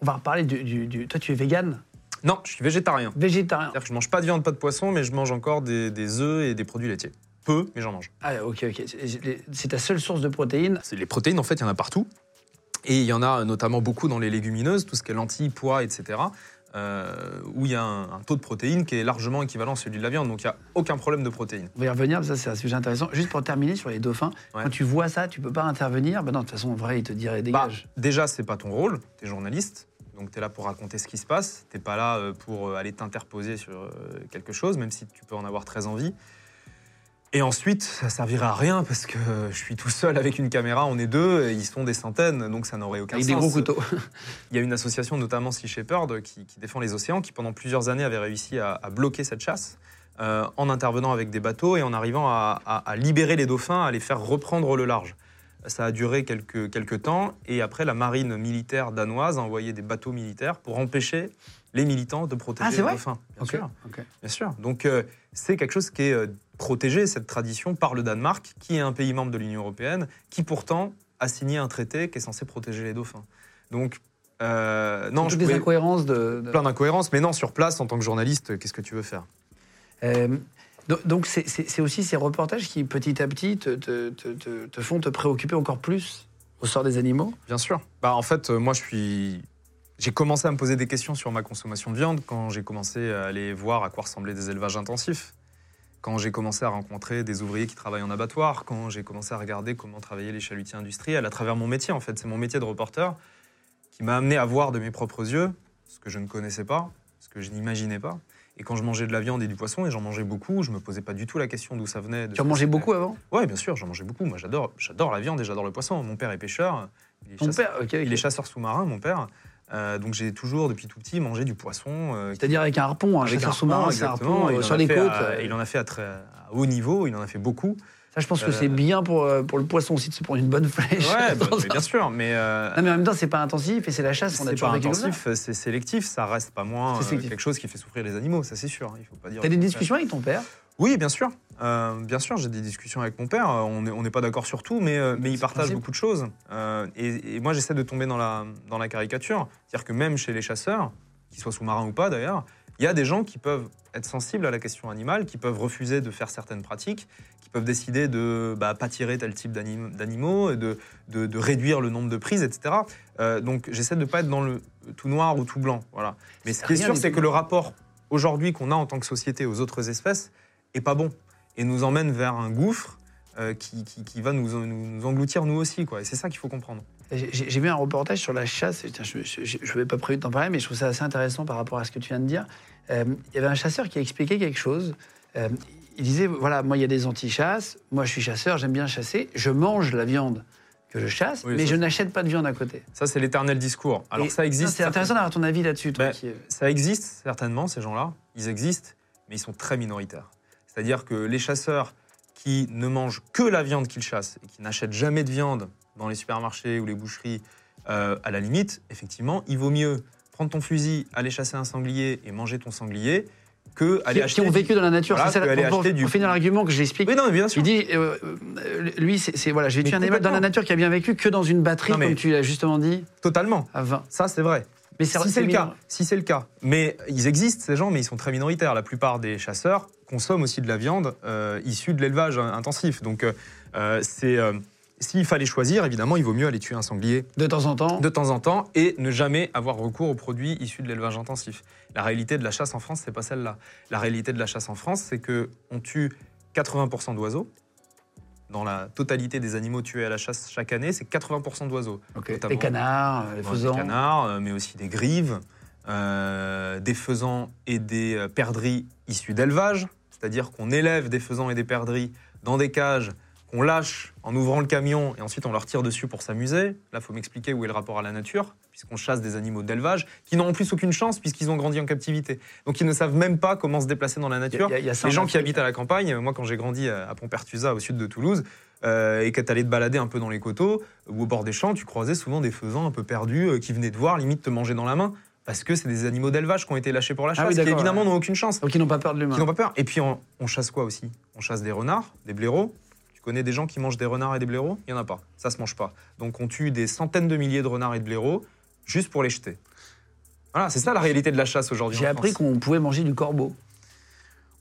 A: on va reparler du, du- du- Toi, tu es vegan?
D: Non, je suis végétarien.
A: Végétarien
D: C'est-à-dire que je mange pas de viande, pas de poisson, mais je mange encore des, des œufs et des produits laitiers. Peu, mais j'en mange.
A: Ah, ok, ok. C'est- ta seule source de protéines?
D: C'est- Les protéines, en fait, il y en a partout. Et il y en a notamment beaucoup dans les légumineuses, tout ce qui est lentilles, pois, etc. euh, où il y a un, un taux de protéines qui est largement équivalent à celui de la viande. Donc il n'y a aucun problème de protéines.
A: On va y revenir, ça c'est un sujet intéressant. Juste pour terminer sur les dauphins,
D: Ouais.
A: quand tu vois ça, tu peux pas intervenir? Ben non, de toute façon, en vrai, il te dirait
D: Bah,
A: dégage.
D: déjà, c'est pas ton rôle, tu es journaliste. Donc tu es là pour raconter ce qui se passe. Tu pas là euh, pour euh, aller t'interposer sur euh, quelque chose, même si tu peux en avoir très envie. Et ensuite, ça servirait à rien parce que je suis tout seul avec une caméra, on est deux, et ils sont des centaines, donc ça n'aurait aucun
A: Avec des
D: sens.
A: gros couteaux.
D: Il y a une association, notamment Sea Shepherd, qui, qui défend les océans, qui pendant plusieurs années avait réussi à, à bloquer cette chasse euh, en intervenant avec des bateaux et en arrivant à, à- à libérer les dauphins, à les faire reprendre le large. Ça a duré quelques, quelques temps et après, la marine militaire danoise a envoyé des bateaux militaires pour empêcher les militants de protéger
A: Ah, c'est
D: les
A: vrai?
D: dauphins. Bien
A: Ok,
D: sûr.
A: ok.
D: Bien sûr. Donc, euh, c'est quelque chose qui est protégé, cette tradition, par le Danemark, qui est un pays membre de l'Union européenne, qui pourtant a signé un traité qui est censé protéger les dauphins. Donc, euh, non, je
A: des
D: pouvais-
A: incohérences de. de-
D: plein d'incohérences, mais non, sur place, en tant que journaliste, qu'est-ce que tu veux faire?
A: Euh, do- donc c'est- aussi ces reportages qui petit à petit te, te- te- te- te font te préoccuper encore plus au sort des animaux?
D: Bien sûr. Bah, en fait, euh, moi, je suis. J'ai commencé à me poser des questions sur ma consommation de viande quand j'ai commencé à aller voir à quoi ressemblaient des élevages intensifs. Quand j'ai commencé à rencontrer des ouvriers qui travaillent en abattoir, quand j'ai commencé à regarder comment travaillaient les chalutiers industriels à travers mon métier, en fait, c'est mon métier de reporter qui m'a amené à voir de mes propres yeux ce que je ne connaissais pas, ce que je n'imaginais pas. Et quand je mangeais de la viande et du poisson, et j'en mangeais beaucoup, je me posais pas du tout la question d'où ça venait. de
A: Tu en mangeais beaucoup avant?
D: Ouais, bien sûr, j'en mangeais beaucoup. Moi, j'adore, j'adore la viande et j'adore le poisson. Mon père est pêcheur. Il est
A: Ton
D: chasseur-
A: père,
D: il est chasseur sous-marin, mon père. Euh, donc j'ai toujours, depuis tout petit, mangé du poisson. euh,
A: C'est-à-dire avec un harpon, un
D: avec un
A: sous-marin, c'est un harpon euh, sur
D: a
A: les côtes.
D: à- il en a fait à, très, à haut niveau, il en a fait beaucoup.
A: Ça, je pense que c'est bien pour, pour le poisson aussi de se prendre une bonne flèche.
D: Ouais, bah, mais bien sûr, mais,
A: Non, mais en même temps, c'est pas intensif et c'est la chasse. On a
D: c'est
A: toujours
D: pas intensif, c'est sélectif, ça reste pas moins quelque chose qui fait souffrir les animaux, ça c'est sûr. Il faut pas dire.
A: T'as des discussions avec ton père?
D: Oui, bien sûr. Euh, bien sûr, j'ai des discussions avec mon père. Euh, On n'est pas d'accord sur tout, mais, euh, mais il partage beaucoup de choses. Euh, et, et moi, j'essaie de tomber dans la, dans la caricature. C'est-à-dire que même chez les chasseurs, qu'ils soient sous-marins ou pas d'ailleurs, il y a des gens qui peuvent être sensibles à la question animale, qui peuvent refuser de faire certaines pratiques, qui peuvent décider de bah, pas tirer tel type d'anim- d'animaux, de, de, de réduire le nombre de prises, etc. Donc j'essaie de ne pas être dans le tout noir ou tout blanc. Voilà. Mais ce qui est sûr, c'est que le rapport aujourd'hui qu'on a en tant que société aux autres espèces est pas bon et nous emmène vers un gouffre euh, qui, qui- qui va nous, nous, nous engloutir nous aussi. Quoi. Et c'est ça qu'il faut comprendre.
A: J'ai vu un reportage sur la chasse. Je ne vais pas prévu de t'en parler, mais je trouve ça assez intéressant par rapport à ce que tu viens de dire. Euh, Il y avait un chasseur qui a expliqué quelque chose. Euh, il disait voilà, moi, il y a des anti-chasses. Moi, je suis chasseur, j'aime bien chasser. Je mange la viande que je chasse,
D: Oui,
A: mais
D: ça,
A: je n'achète pas de viande à côté.
D: Ça, c'est l'éternel discours. Alors
A: Et
D: ça existe.
A: C'est intéressant d'avoir ton avis là-dessus, toi.
D: Ben,
A: qui-
D: Ça existe certainement, ces gens-là. Ils existent, mais ils sont très minoritaires. C'est-à-dire que les chasseurs qui ne mangent que la viande qu'ils chassent et qui n'achètent jamais de viande dans les supermarchés ou les boucheries, euh, à la limite, effectivement, il vaut mieux prendre ton fusil, aller chasser un sanglier et manger ton sanglier que aller
A: qui,
D: acheter.
A: qui ont vécu dans la nature.
D: Voilà,
A: c'est ça, pour,
D: du-
A: finir l'argument que j'explique.
D: Oui, non, mais bien sûr.
A: Il dit, euh, euh, lui, c'est voilà, j'ai tué un animal dans la nature qui a bien vécu que dans une batterie,
D: Non, mais-
A: comme tu l'as justement dit,
D: Totalement.
A: à 20.
D: Ça, c'est vrai.
A: Mais
D: si c'est le cas, si c'est le cas, mais ils existent ces gens, mais ils sont très minoritaires. La plupart des chasseurs consomment aussi de la viande euh, issue de l'élevage euh, intensif. Donc, euh, euh, c'est euh, s'il fallait choisir, évidemment, il vaut mieux aller tuer un sanglier
A: De temps en temps.
D: de temps en temps et ne jamais avoir recours aux produits issus de l'élevage intensif. La réalité de la chasse en France, c'est pas celle-là. La réalité de la chasse en France, c'est que on tue 80% d'oiseaux. Dans la totalité des animaux tués à la chasse chaque année, c'est 80% d'oiseaux.
A: Ok.
D: notamment.
A: Les canards, les
D: Ouais,
A: faisans.
D: Des canards, euh, mais aussi des grives, euh, des faisans et des euh, perdrix issus d'élevage. C'est-à-dire qu'on élève des faisans et des perdrix dans des cages qu'on lâche en ouvrant le camion et ensuite on leur tire dessus pour s'amuser. Là, il faut m'expliquer où est le rapport à la nature, puisqu'on chasse des animaux d'élevage qui n'ont en plus aucune chance puisqu'ils ont grandi en captivité. Donc ils ne savent même pas comment se déplacer dans la nature.
A: Il y a- il y a ça
D: Les
A: en
D: gens qui habitent à la campagne, moi quand j'ai grandi à à Pont-Pertusa, au sud de Toulouse, euh, et que tu allais te balader un peu dans les coteaux ou au bord des champs, tu croisais souvent des faisans un peu perdus euh, qui venaient te voir, limite te manger dans la main, parce que c'est des animaux d'élevage qui ont été lâchés pour la
A: Ah
D: chasse,
A: oui,
D: qui évidemment
A: ouais.
D: n'ont aucune chance,
A: Donc ils n'ont pas peur de l'humain.
D: qui n'ont pas peur. Et puis on, on chasse quoi aussi? On chasse des renards, des blaireaux. Tu connais des gens qui mangent des renards et des blaireaux? Il n'y en a pas, ça se mange pas. Donc on tue des centaines de milliers de renards et de blaireaux juste pour les jeter. Voilà, c'est ça la réalité de la chasse aujourd'hui.
A: J'ai appris qu'on pouvait manger du corbeau.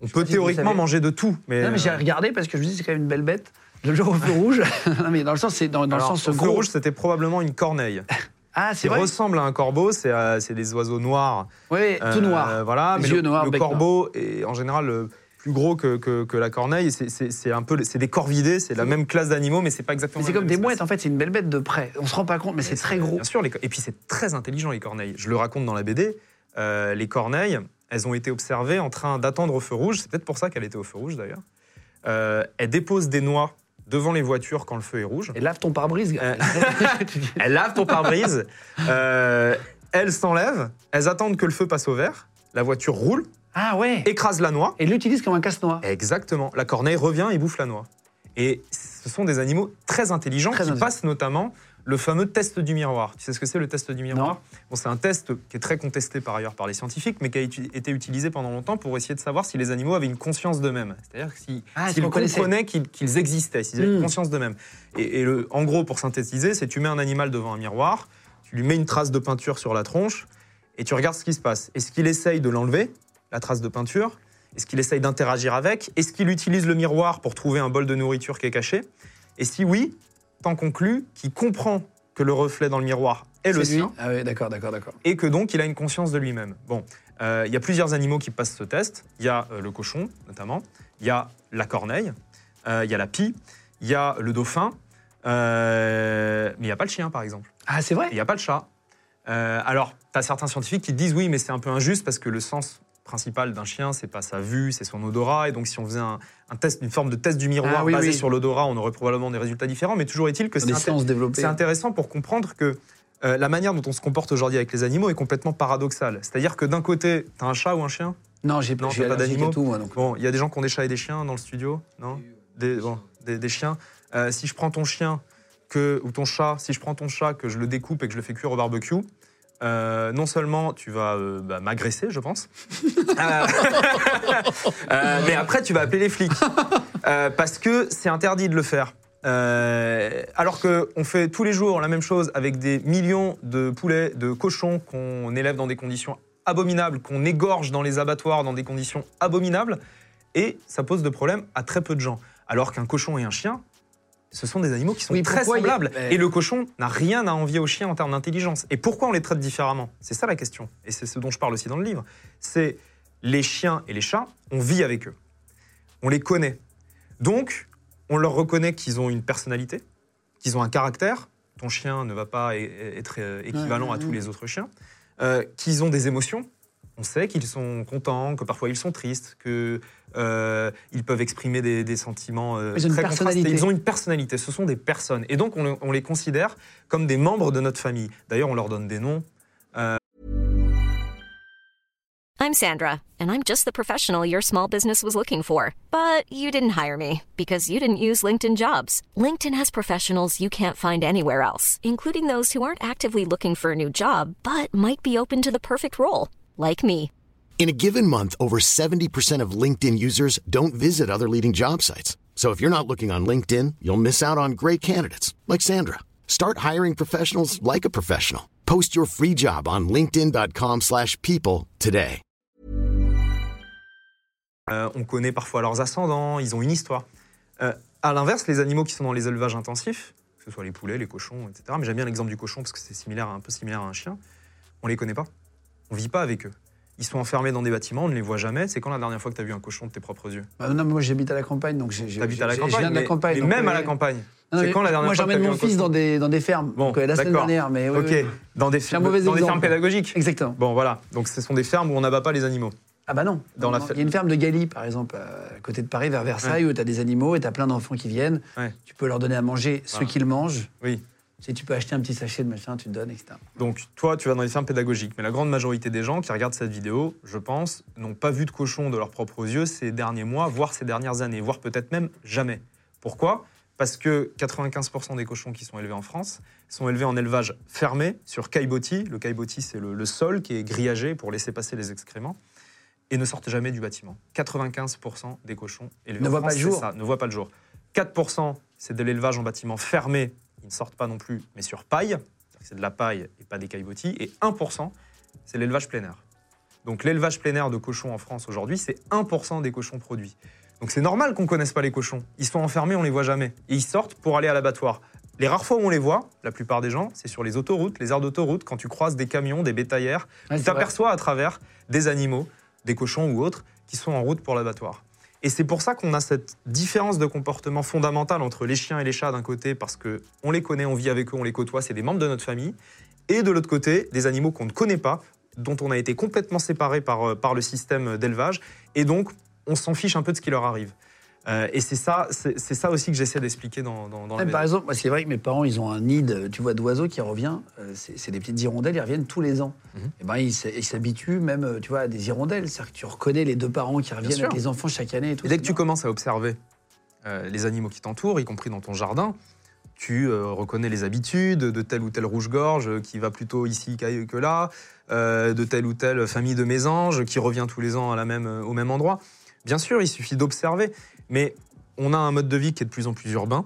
D: On peut
A: si
D: théoriquement manger de tout, mais
A: Non, mais j'ai
D: euh,
A: regardé parce que je me dis c'est quand même une belle bête. Le jour au feu rouge. non, mais dans le sens, c'est dans, dans
D: alors,
A: le sens
D: au feu
A: gros.
D: rouge, c'était probablement une corneille.
A: Ah, c'est vrai
D: ressemblent à un corbeau. C'est euh, des oiseaux noirs.
A: Oui, tout
D: Euh,
A: noir.
D: Voilà,
A: Les
D: mais
A: yeux
D: le,
A: noirs,
D: le corbeau est en général plus gros que, que- que la corneille. C'est- un peu, c'est des corvidés, c'est la même classe d'animaux, mais c'est pas exactement.
A: Mais c'est comme des mouettes, en fait, c'est une belle bête de près. On se rend pas compte, mais c'est très gros.
D: Bien sûr, les et puis c'est très intelligent les corneilles. Je le raconte dans la BD. euh, les corneilles, elles ont été observées en train d'attendre au feu rouge. C'est peut-être pour ça qu'elle était au feu rouge d'ailleurs. Euh, elles déposent des noix devant les voitures quand le feu est rouge.
A: Et lave ton pare-brise.
D: Euh, Elles lavent ton pare-brise. euh, elles s'enlèvent. Elles attendent que le feu passe au vert. La voiture roule,
A: ah ouais
D: écrase la noix.
A: Et l'utilise comme un casse-noix.
D: Exactement. La corneille revient et bouffe la noix. Et ce sont des animaux très intelligents
A: Très
D: qui
A: intelligents.
D: passent notamment le fameux test du miroir. Tu sais ce que c'est le test du miroir? Bon, c'est un test qui est très contesté par ailleurs par les scientifiques, mais qui a uti- été utilisé pendant longtemps pour essayer de savoir si les animaux avaient une conscience d'eux-mêmes. C'est-à-dire si-
A: Ah,
D: s'ils
A: s'ils reconnaissaient.
D: comprenaient qu'ils qu'ils existaient, s'ils avaient
A: Hmm.
D: une conscience d'eux-mêmes. Et, et le- en gros, pour synthétiser, c'est tu mets un animal devant un miroir, tu lui mets une trace de peinture sur la tronche, et tu regardes ce qui se passe. Est-ce qu'il essaye de l'enlever, la trace de peinture Est-ce qu'il essaye d'interagir avec Est-ce qu'il utilise le miroir pour trouver un bol de nourriture qui est caché Et si oui, t'en conclus qu'il comprend que le reflet dans le miroir est le
A: C'est lui
D: sien
A: Ah oui, d'accord, d'accord, d'accord.
D: et que donc il a une conscience de lui-même. Bon, euh, il y a plusieurs animaux qui passent ce test. Il y a euh, le cochon, notamment. Il y a la corneille. euh, il y a la pie. Il y a le dauphin. mais il n'y a pas le chien, par exemple.
A: Ah, c'est vrai?
D: Il n'y a pas le chat. Alors, tu as certains scientifiques qui disent oui, mais c'est un peu injuste parce que le sens principal d'un chien, c'est pas sa vue, c'est son odorat. Et donc, si on faisait un, un test, une forme de test du miroir
A: Ah oui,
D: basé
A: oui.
D: sur l'odorat, on aurait probablement des résultats différents. Mais toujours est-il que c'est inté- intéressant pour comprendre que euh, la manière dont on se comporte aujourd'hui avec les animaux est complètement paradoxale. C'est-à-dire que d'un côté, tu as un chat ou un chien?
A: Non, j'ai
D: t'as pas
A: allergique
D: d'animaux
A: et tout, moi, donc.
D: Bon, il y a des gens qui ont des chats et des chiens dans le studio, non? Des, bon, des, des chiens. Euh, si je prends ton chien que, ou ton chat, si je prends ton chat, que je le découpe et que je le fais cuire au barbecue, euh, non seulement tu vas euh, bah, m'agresser, je pense, Euh, mais après tu vas appeler les flics. Parce que c'est interdit de le faire. Alors qu'on fait tous les jours la même chose avec des millions de poulets, de cochons qu'on élève dans des conditions abominables, qu'on égorge dans les abattoirs dans des conditions abominables, et ça pose de problème à très peu de gens. Alors qu'un cochon et un chien, ce sont des animaux qui sont
A: Oui,
D: très
A: a-
D: semblables. Et le cochon n'a rien à envier au chien en termes d'intelligence. Et pourquoi on les traite différemment? C'est ça la question. Et c'est ce dont je parle aussi dans le livre. C'est les chiens et les chats, on vit avec eux. On les connaît. Donc, on leur reconnaît qu'ils ont une personnalité, qu'ils ont un caractère. Ton chien ne va pas être euh, équivalent
A: Ouais,
D: à tous les autres chiens. Euh, qu'ils ont des émotions. On sait qu'ils sont contents, que parfois ils sont tristes, que euh, ils peuvent exprimer des, des sentiments euh,
A: Ils ont une
D: très contrastés.
A: personnalité.
D: Ils ont une personnalité. Ce sont des personnes. Et donc, on, le- on les considère comme des membres de notre famille. D'ailleurs, on leur donne des noms.
C: I'm Sandra, and I'm just the professional your small business was looking for. But you didn't hire me because you didn't use LinkedIn jobs. LinkedIn has professionals you can't find anywhere else, including those who aren't actively looking for a new job but might be open to the perfect role, like me.
E: In a given month, over 70% of LinkedIn users don't visit other leading job sites. So if you're not looking on LinkedIn, you'll miss out on great candidates like Sandra. Start hiring professionals like a professional. Post your free job on linkedin.com/people today.
D: Euh, on connaît parfois leurs ascendants, ils ont une histoire. Euh, à l'inverse, les animaux qui sont dans les élevages intensifs, que ce soit les poulets, les cochons, etc., mais j'aime bien l'exemple du cochon parce que c'est similaire, un peu similaire à un chien, on les connaît pas. On vit pas avec eux. Ils sont enfermés dans des bâtiments, on ne les voit jamais. C'est quand la dernière fois que tu as vu un cochon de tes propres yeux
A: Bah, non, mais moi j'habite à la campagne, donc
D: T'habites à la campagne,
A: Je viens de la campagne.
D: mais même à la campagne.
A: Non,
D: C'est quand la dernière
A: Moi
D: fois que
A: j'emmène mon fils dans des, dans des fermes.
D: Bon,
A: donc, euh, la semaine dernière, mais oui,
D: Ok,
A: oui.
D: dans des, dans fermes pédagogiques.
A: Exactement.
D: Bon, voilà. Donc, ce sont des fermes où on n'abat pas les animaux.
A: Ah bah non.
D: Dans
A: Non, Il y a une ferme de Galie, par exemple, euh, à côté de Paris, vers Versailles, où tu as des animaux et tu as plein d'enfants qui viennent.
D: Ouais.
A: Tu peux leur donner à manger ce qu'ils mangent.
D: Oui.
A: Si tu peux acheter un petit sachet de machin, tu te donnes, etc.
D: Donc, toi, tu vas dans les fermes pédagogiques. Mais la grande majorité des gens qui regardent cette vidéo, je pense, n'ont pas vu de cochon de leurs propres yeux ces derniers mois, voire ces dernières années, voire peut-être même jamais. Pourquoi? Parce que 95% des cochons qui sont élevés en France sont élevés en élevage fermé sur caillebotis. Le caillebotis, c'est le, le sol qui est grillagé pour laisser passer les excréments et ne sortent jamais du bâtiment. 95% des cochons élevés
A: Ne
D: en
A: voient
D: France,
A: pas le jour.
D: c'est ça, ne voient pas le jour. 4%, c'est de l'élevage en bâtiment fermé. Ils ne sortent pas non plus, mais sur paille. C'est de la paille et pas des caillebotis. Et 1%, c'est l'élevage plein air. Donc l'élevage plein air de cochons en France aujourd'hui, c'est 1% des cochons produits. Donc c'est normal qu'on ne connaisse pas les cochons. Ils sont enfermés, on les voit jamais. Et ils sortent pour aller à l'abattoir. Les rares fois où on les voit, la plupart des gens, c'est sur les autoroutes, les aires d'autoroute, quand tu croises des camions, des bétaillères,
A: Ouais,
D: tu t'aperçois à travers des animaux, des cochons ou autres, qui sont en route pour l'abattoir. Et c'est pour ça qu'on a cette différence de comportement fondamentale entre les chiens et les chats d'un côté, parce que on les connaît, on vit avec eux, on les côtoie, c'est des membres de notre famille, et de l'autre côté, des animaux qu'on ne connaît pas, dont on a été complètement séparés par, euh, par le système d'élevage, et donc on s'en fiche un peu de ce qui leur arrive. Euh, et c'est ça, c'est ça aussi que j'essaie d'expliquer dans, dans, dans
A: Ouais, par exemple, moi, c'est vrai que mes parents, ils ont un nid, de- tu vois, d'oiseaux qui revient. euh, c'est des petites hirondelles, ils reviennent tous les ans.
D: Mhm.
A: Et ben, ils s'habituent même, euh, tu vois, à des hirondelles. C'est-à-dire que tu reconnais les deux parents qui reviennent avec les enfants chaque année et tout.
D: Et dès que tu commences à observer euh, les animaux qui t'entourent, y compris dans ton jardin, tu reconnais les habitudes de tel ou tel rouge-gorge qui va plutôt ici que là, de telle ou telle famille de mésanges qui revient tous les ans à la même, au même endroit. Bien sûr, il suffit d'observer, mais on a un mode de vie qui est de plus en plus urbain.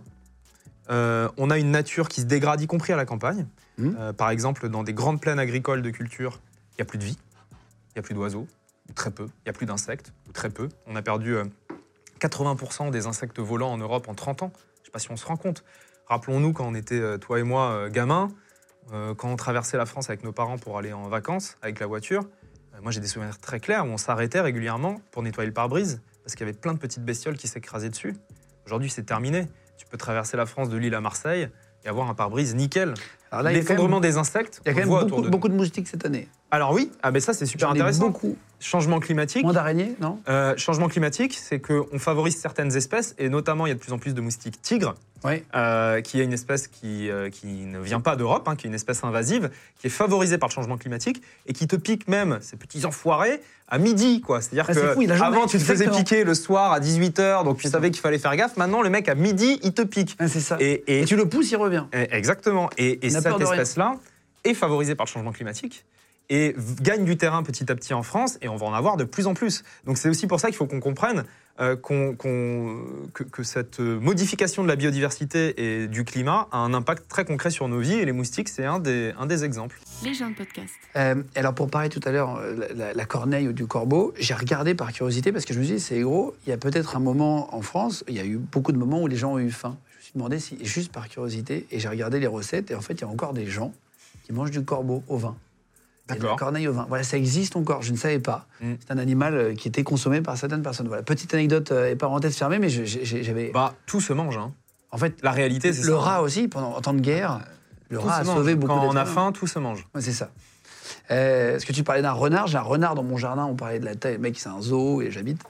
D: Euh, on a une nature qui se dégrade, y compris à la campagne.
A: Mhm.
D: Euh, par exemple, dans des grandes plaines agricoles de culture, il n'y a plus de vie, il n'y a plus d'oiseaux, très peu, il n'y a plus d'insectes, très peu. On a perdu euh, 80% des insectes volants en Europe en 30 ans. Je ne sais pas si on se rend compte. Rappelons-nous quand on était, euh, toi et moi, euh, gamins, euh, quand on traversait la France avec nos parents pour aller en vacances avec la voiture. euh, moi, j'ai des souvenirs très clairs où on s'arrêtait régulièrement pour nettoyer le pare-brise parce qu'il y avait plein de petites bestioles qui s'écrasaient dessus. Aujourd'hui, c'est terminé. Tu peux traverser la France de Lille à Marseille et avoir un pare-brise nickel. L'effondrement des insectes,
A: il y a quand même beaucoup,
D: de
A: beaucoup de moustiques cette année.
D: Alors oui, ah ben ça c'est super
A: J'en ai
D: intéressant.
A: beaucoup.
D: Changement climatique.
A: Moins d'araignées, non?
D: Euh, changement climatique, c'est qu'on favorise certaines espèces, et notamment il y a de plus en plus de moustiques tigres,
A: Oui.
D: euh, qui est une espèce qui, euh, qui ne vient pas d'Europe, hein, qui est une espèce invasive, qui est favorisée par le changement climatique, et qui te pique même, ces petits enfoirés, à midi. quoi. C'est-à-dire
A: Ah, c'est
D: que
A: fou, il a jamais-
D: avant tu te faisais
A: exactement.
D: piquer le soir à 18h, donc tu savais qu'il fallait faire gaffe. Maintenant, le mec à midi, il te pique.
A: Ah, c'est ça. Et,
D: Et, et-
A: tu le pousses, il revient.
D: eh, Exactement. Et, cette
A: peur de rien.
D: espèce-là est favorisée par le changement climatique et gagne du terrain petit à petit en France et on va en avoir de plus en plus. Donc c'est aussi pour ça qu'il faut qu'on comprenne euh, qu'on- qu'on- que, que cette euh, modification de la biodiversité et du climat a un impact très concret sur nos vies et les moustiques, c'est un des, un des exemples.
F: Les gens de podcast.
A: Euh, alors pour parler tout à l'heure, euh, la, la- la corneille ou du corbeau, j'ai regardé par curiosité parce que je me suis dit, c'est gros, il y a peut-être un moment en France, il y a eu beaucoup de moments où les gens ont eu faim. Je me suis demandé si, juste par curiosité, et j'ai regardé les recettes, et en fait, il y a encore des gens qui mangent du corbeau au vin. Et la corneille au vin. Voilà, ça existe encore, je ne savais pas.
D: Mm.
A: C'est un animal euh, qui était consommé par certaines personnes. Voilà, petite anecdote euh, et parenthèse fermée, mais j'avais.
D: Bah, tout se mange. hein.
A: en fait,
D: La réalité, c'est ça.
A: le rat aussi, pendant en temps de guerre, le
D: Tout
A: rat a
D: mange.
A: sauvé beaucoup
D: Quand on a faim, tout se mange.
A: Ouais, c'est ça. Euh, Est-ce que tu parlais d'un renard J'ai un renard dans mon jardin. On parlait de la taille. Le mec, c'est un zoo et j'habite.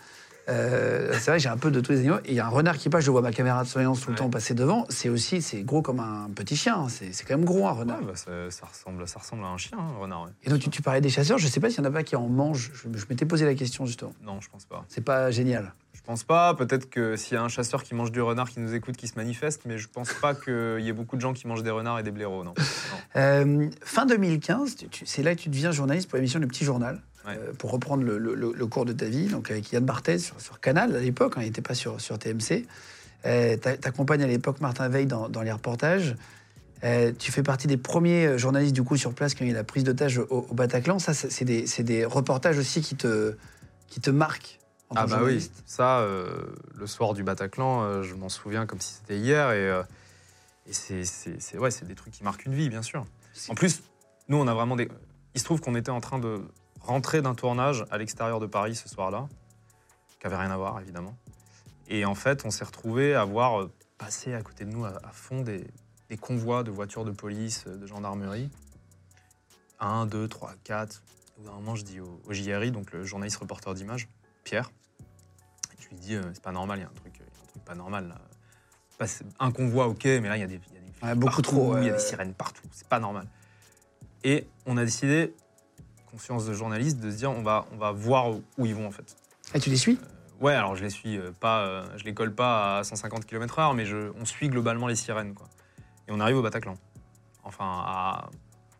A: Euh, c'est vrai, j'ai un peu de tous les animaux. Il y a un renard qui passe. Je vois ma caméra de surveillance tout le
D: Ouais.
A: temps passer devant. C'est aussi, c'est gros comme un petit chien. C'est c'est quand même gros un renard.
D: Ouais, bah, ça, ça ressemble, ça ressemble à un chien, un renard. ouais.
A: Et donc tu, tu parlais des chasseurs. Je sais pas s'il y en a pas qui en mangent. Je, je m'étais posé la question justement.
D: Non, je pense pas.
A: C'est pas génial.
D: Je pense pas. Peut-être que s'il y a un chasseur qui mange du renard qui nous écoute, qui se manifeste, mais je pense pas qu'il y ait beaucoup de gens qui mangent des renards et des blaireaux, non. Non.
A: Euh, fin 2015, tu- tu- c'est là que tu deviens journaliste pour l'émission Le Petit Journal.
D: Ouais.
A: euh, pour reprendre le, le- le- le cours de ta vie, donc avec Yann Barthès sur, sur Canal à l'époque, hein, il n'était pas sur, sur TMC. Euh, t'a- T'accompagnes à l'époque Martin Veil dans, dans les reportages. Euh, tu fais partie des premiers euh, journalistes du coup sur place quand il y a eu la prise d'otage au, au Bataclan. Ça, c'est des, reportages aussi qui te, qui te marquent en
D: Ah bah oui, ça, euh, le soir du Bataclan, euh, je m'en souviens comme si c'était hier. Et, et c'est c'est- c'est- ouais, c'est des trucs qui marquent une vie, bien sûr. En plus, nous, on a vraiment des... Il se trouve qu'on était en train de rentrer d'un tournage à l'extérieur de Paris ce soir-là, qui avait rien à voir, évidemment. Et en fait, on s'est retrouvé à voir euh, passer à côté de nous, à, à fond, des, des convois de voitures de police, euh, de gendarmerie. Un, deux, trois, quatre. Au bout d'un moment, je dis au, au JRI, donc le journaliste reporter d'image, Pierre, je lui dis, euh, c'est pas normal, il y a un truc, il y a un truc pas normal là. Un convoi, ok, mais là, il y a des, y a des flics
A: Ouais, beaucoup
D: partout,
A: trop,
D: il y a des sirènes partout, c'est pas normal. Et on a décidé, conscience de journaliste, de se dire, on va, on va voir où, ils vont en fait.
A: Et tu les suis?
D: Ouais, alors je les suis euh, pas, euh, je les colle pas à 150 km/h, mais je, on suit globalement les sirènes quoi. Et on arrive au Bataclan, enfin à